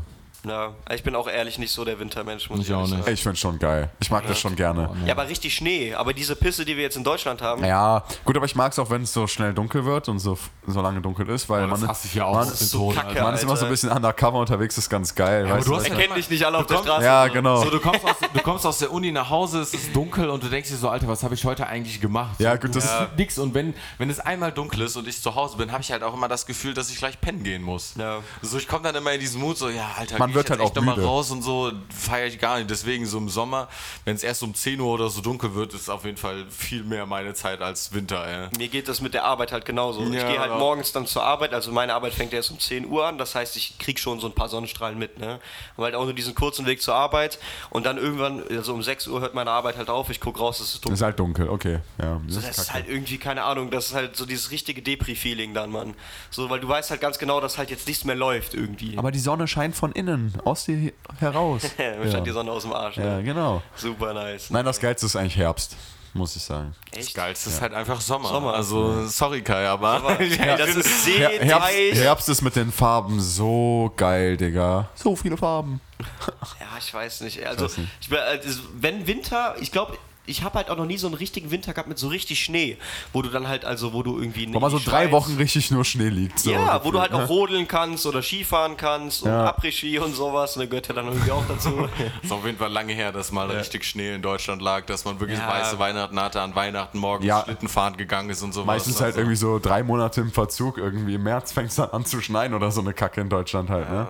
Ja, ich bin auch ehrlich nicht so der Wintermensch, muss Ich ich, auch nicht. sagen. Ich find's schon geil. Ich mag das schon gerne. Ja, aber richtig Schnee. Aber diese Pisse, die wir jetzt in Deutschland haben, Ja, gut, aber ich mag es auch, wenn es so schnell dunkel wird und so, so lange dunkel ist, weil Das man, ich ja auch. man, so kacke, man ist immer so ein bisschen undercover unterwegs, ist ganz geil. weißt du hast ja- erkennt dich nicht alle auf der kommst- Straße. ja, genau. So, du kommst, aus, du kommst aus der Uni nach Hause, es ist dunkel und du denkst dir so, Alter, was habe ich heute eigentlich gemacht? Ja, gut, du das- tust nix und wenn, wenn es einmal dunkel ist ist und ich zu Hause bin, habe ich halt auch immer das Gefühl, dass ich gleich pennen gehen muss. Ja. So, ich komme dann immer in diesen Mut, so, ja, Alter, Man geh wird ich halt echt auch noch mal müde. raus und so, feiere ich gar nicht. Deswegen so im Sommer, wenn es erst um 10 Uhr oder so dunkel wird, ist auf jeden Fall viel mehr meine Zeit als Winter, ey. Mir geht das mit der Arbeit halt genauso. ich Ja, gehe halt morgens dann zur Arbeit, also meine Arbeit fängt erst um 10 Uhr an, das heißt, ich krieg schon so ein paar Sonnenstrahlen mit, ne? Aber halt auch nur diesen kurzen Weg zur Arbeit und dann irgendwann, also um 6 Uhr hört meine Arbeit halt auf, ich guck raus, es ist dunkel. ist halt dunkel, okay. Ja, das Das ist ist halt irgendwie, keine Ahnung, das ist halt so dieses richtige Depri-Feeling dann, Mann. So, weil du weißt halt ganz genau, dass halt jetzt nichts mehr läuft irgendwie. aber die Sonne scheint von innen, aus dir heraus. [LAUGHS] Mir scheint die Sonne aus dem Arsch, ja, ne? genau. Super nice. Nein, das Geilste ist eigentlich Herbst, muss ich sagen. Das Geilste ist halt einfach Sommer. Sommer. Also, sorry Kai, aber... Ey, das ist Her sehr Herbst. Herbst ist mit den Farben so geil, Digga. So viele Farben. [LAUGHS] Ja, ich weiß nicht. Also, weiß nicht. Ich, also, wenn Winter, ich glaube, ich habe halt auch noch nie so einen richtigen Winter gehabt mit so richtig Schnee, wo du dann halt, also wo du irgendwie Wo mal so drei. Wochen richtig nur Schnee liegt. So Ja, wo du halt auch ne? rodeln kannst oder Skifahren kannst und Ja. Après-Ski und sowas. Und da gehört ja dann irgendwie auch dazu. [LAUGHS] ist auf jeden Fall lange her, dass mal richtig Schnee in Deutschland lag, dass man wirklich Ja. weiße Weihnachten hatte, an Weihnachten morgens Ja. Schlitten fahren gegangen ist und sowas. Meistens halt Also, irgendwie so drei Monate im Verzug. Irgendwie im März fängt es dann an zu schneien oder so eine Kacke in Deutschland halt, ne?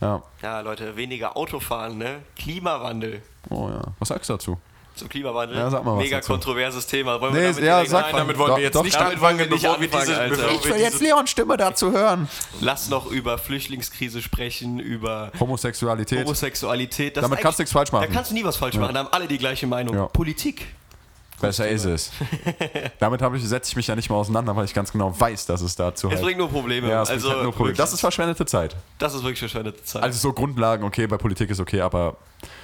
Ja. ja, Leute, weniger Autofahren, ne? Klimawandel. Oh ja. Was sagst du dazu? Zum Klimawandel. Ja, sag mal was Mega dazu. kontroverses Thema. Wollen Nee, wir damit ja, sag mal. damit wollen Doch, wir jetzt doch, nicht anfangen, nicht bevor anfangen, diese... Alter. Bevor Ich will jetzt Leons Stimme dazu hören. Lass noch über Flüchtlingskrise sprechen, über Homosexualität. Homosexualität. Das Damit kannst du nichts falsch machen. Da kannst du nie was falsch machen. Da haben alle die gleiche Meinung. Ja. Politik. Besser ist es. [LAUGHS] Damit habe ich, setze ich mich ja nicht mal auseinander, weil ich ganz genau weiß, dass es dazu Es halt... bringt nur Probleme. ja, es also, also, halt nur Probleme. Das ist verschwendete Zeit. Das ist wirklich verschwendete Zeit. Also so Grundlagen, okay, bei Politik ist okay, aber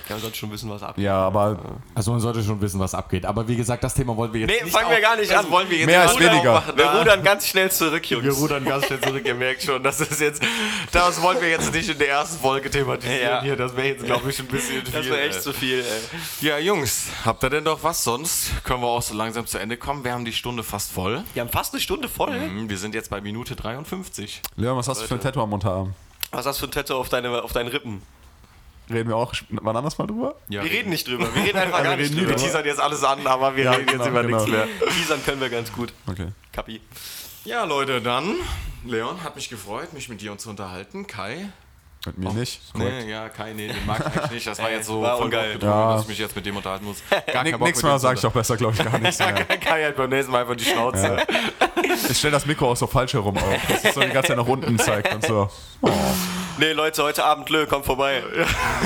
ja, man sollte schon wissen, was abgeht. ja, aber Also man sollte schon wissen, was abgeht. Aber wie gesagt, das Thema wollen wir jetzt Nee, nicht fangen wir gar nicht an. wollen wir jetzt Mehr als weniger. Wir rudern ganz schnell zurück, Jungs. Wir rudern ganz schnell zurück, ihr merkt schon, das ist jetzt, das wollen wir jetzt nicht in der ersten Folge thematisieren Ja. hier, das wäre jetzt, glaube ich, ein bisschen viel. Das wäre echt ey. zu viel, ey. Ja, Jungs, habt ihr denn doch was sonst? Können wir auch so langsam zu Ende kommen? Wir haben die Stunde fast voll. Wir haben fast eine Stunde voll. Mhm, Wir sind jetzt bei Minute 53. Leon, was hast du für ein Tattoo am Unterarm? Was hast du für ein Tattoo auf, deine, auf deinen Rippen? Reden wir auch wann anders mal drüber? Ja, Wir reden nicht drüber. Wir reden einfach [LAUGHS] gar nicht Wir drüber. teasern jetzt alles an, aber wir reden jetzt genau, über genau. nichts mehr. Teasern können wir ganz gut. Okay. Kapi. Ja, Leute, dann, Leon, hat mich gefreut, mich mit dir zu unterhalten. Kai? Mit mir nicht. Korrekt. Nee, ja, Kai, nee, den mag ich eigentlich nicht. Das war jetzt so [LAUGHS] war voll ungeil. gedrungen, Ja. dass ich mich jetzt mit dem unterhalten muss. Gar keinen Bock Nächstes mit Mal dem sage ich doch besser, glaube ich, gar nichts mehr. [LAUGHS] Kai hat beim nächsten Mal einfach die Schnauze. Ich stelle das Mikro auch so falsch herum auf, dass es so die ganze Zeit nach unten zeigt und so. [LAUGHS] Nee, Leute, heute Abend Lö, kommt vorbei.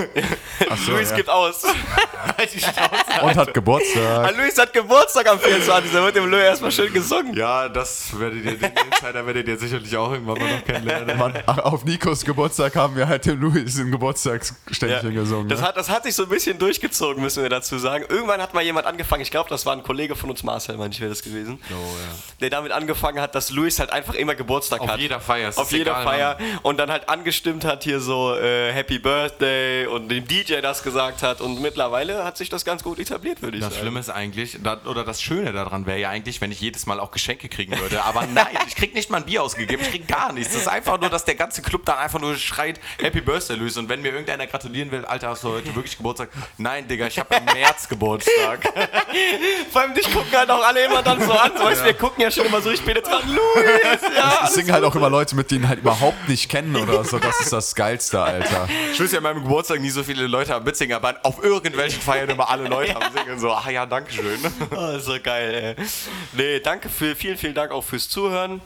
[LAUGHS] Achso, Luis ja. gibt aus. [LAUGHS] Und hat Geburtstag. Luis hat Geburtstag am 24. Da wird dem Lö erstmal schön gesungen. Ja, das werdet ihr, den Insider werdet ihr sicherlich auch irgendwann mal noch kennenlernen. Mann, auf Nikos Geburtstag haben wir halt dem Luis ein Geburtstagsständchen gesungen. Das ne? hat, das hat sich so ein bisschen durchgezogen, müssen wir dazu sagen. Irgendwann hat mal jemand angefangen, ich glaube, das war ein Kollege von uns, Marcel, manchmal wäre das gewesen, Oh, ja. der damit angefangen hat, dass Luis halt einfach immer Geburtstag Auf hat. jeder Feier, Auf jeder egal, Feier. Mann. Und dann halt angestimmt hat hier so äh, Happy Birthday und dem DJ das gesagt hat. Und mittlerweile hat sich das ganz gut etabliert, würde ich Das sagen. Schlimme ist eigentlich, oder das Schöne daran wäre ja eigentlich, wenn ich jedes Mal auch Geschenke kriegen würde. Aber nein, ich krieg nicht mal ein Bier ausgegeben, ich krieg gar nichts. Das ist einfach nur, dass der ganze Club dann einfach nur schreit Happy Birthday Luis. Und wenn mir irgendeiner gratulieren will, Alter, hast du heute wirklich Geburtstag? Nein, Digga, ich habe im März Geburtstag. [LAUGHS] Vor allem dich gucken halt auch alle immer dann so an. So, weißt, Wir gucken ja schon immer so, ich bin jetzt dran. Luis, ja. Es singen halt auch immer Leute mit, die ihn halt überhaupt nicht kennen oder so. Das ist das Geilste, Alter. Ich wüsste ja an meinem Geburtstag nie so viele Leute am Mitsingen, aber auf irgendwelchen Feiern immer alle Leute am Singen. So, ach ja, danke schön. [LAUGHS] Oh, so geil, ey. Nee, danke für, vielen, vielen Dank auch fürs Zuhören.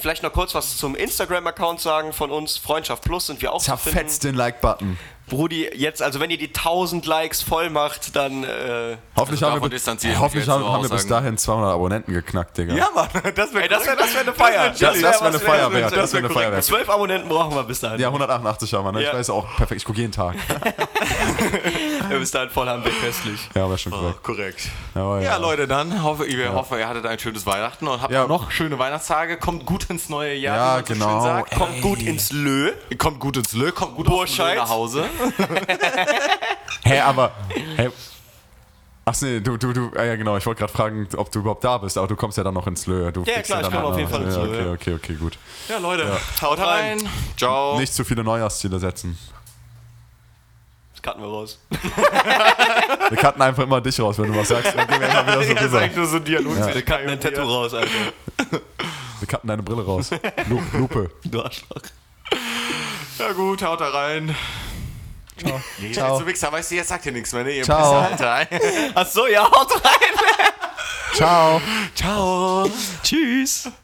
Vielleicht noch kurz was zum Instagram-Account sagen von uns. Freundschaft Plus sind wir auch. Zerfetzt den Like-Button. Brudi, jetzt, also wenn ihr die 1000 Likes voll macht, dann. Äh, Hoffentlich Also haben wir, distanzieren hoffentlich wir haben, so haben wir bis dahin 200 Abonnenten geknackt, Digga. Ja, Mann, [LAUGHS] das wäre ey, das wäre das wär eine Feier. Das- das wär eine Feier wert, das wär eine Feier wert. 12 Abonnenten brauchen wir bis dahin. Ja, 188 haben wir, ne? Ja. Ich weiß auch, perfekt. Ich gucke jeden Tag. [LAUGHS] Ja, bis dahin voll haben wir festlich. Ja, war schon Oh, korrekt. korrekt. Jawohl, Ja, Leute, dann hoffe ich, wir hoffen, ihr hattet ein schönes Weihnachten und habt Ja. noch schöne Weihnachtstage. Kommt gut ins neue Jahr. Ja, wie man so genau. Schön sagt. Kommt gut ins Lö. Kommt gut ins Lö, kommt gut Burscheid. nach Hause. [LAUGHS] Hä, aber. Hä? Ach nee, du, du, du, ah, ja genau, ich wollte gerade fragen, ob du überhaupt da bist, aber du kommst ja dann noch ins Löhe. Du Ja, klar, ich dann komme noch- auf jeden Fall ins ja, Löhe, Okay, ja. okay, okay, gut. Ja, Leute, haut rein. Ciao. Nicht zu viele Neujahrsziele setzen. Das cutten wir raus. [LAUGHS] Wir cutten einfach immer dich raus, wenn du was sagst. Dann gehen wir immer wieder so [LAUGHS] Das ist rüber. eigentlich nur so ein Dialog. Ja. Wir cutten ein Tattoo raus, Alter. Wir cutten deine Brille raus. Lu Lupe. Du Arschloch. Ja gut, haut da rein. Ciao. Ciao. Zu Wichser, weißt du, jetzt sagt ihr nichts mehr, ne? Ihr Ciao. Alter. Ach so, ja, haut rein. Ciao. Ciao. Tschüss.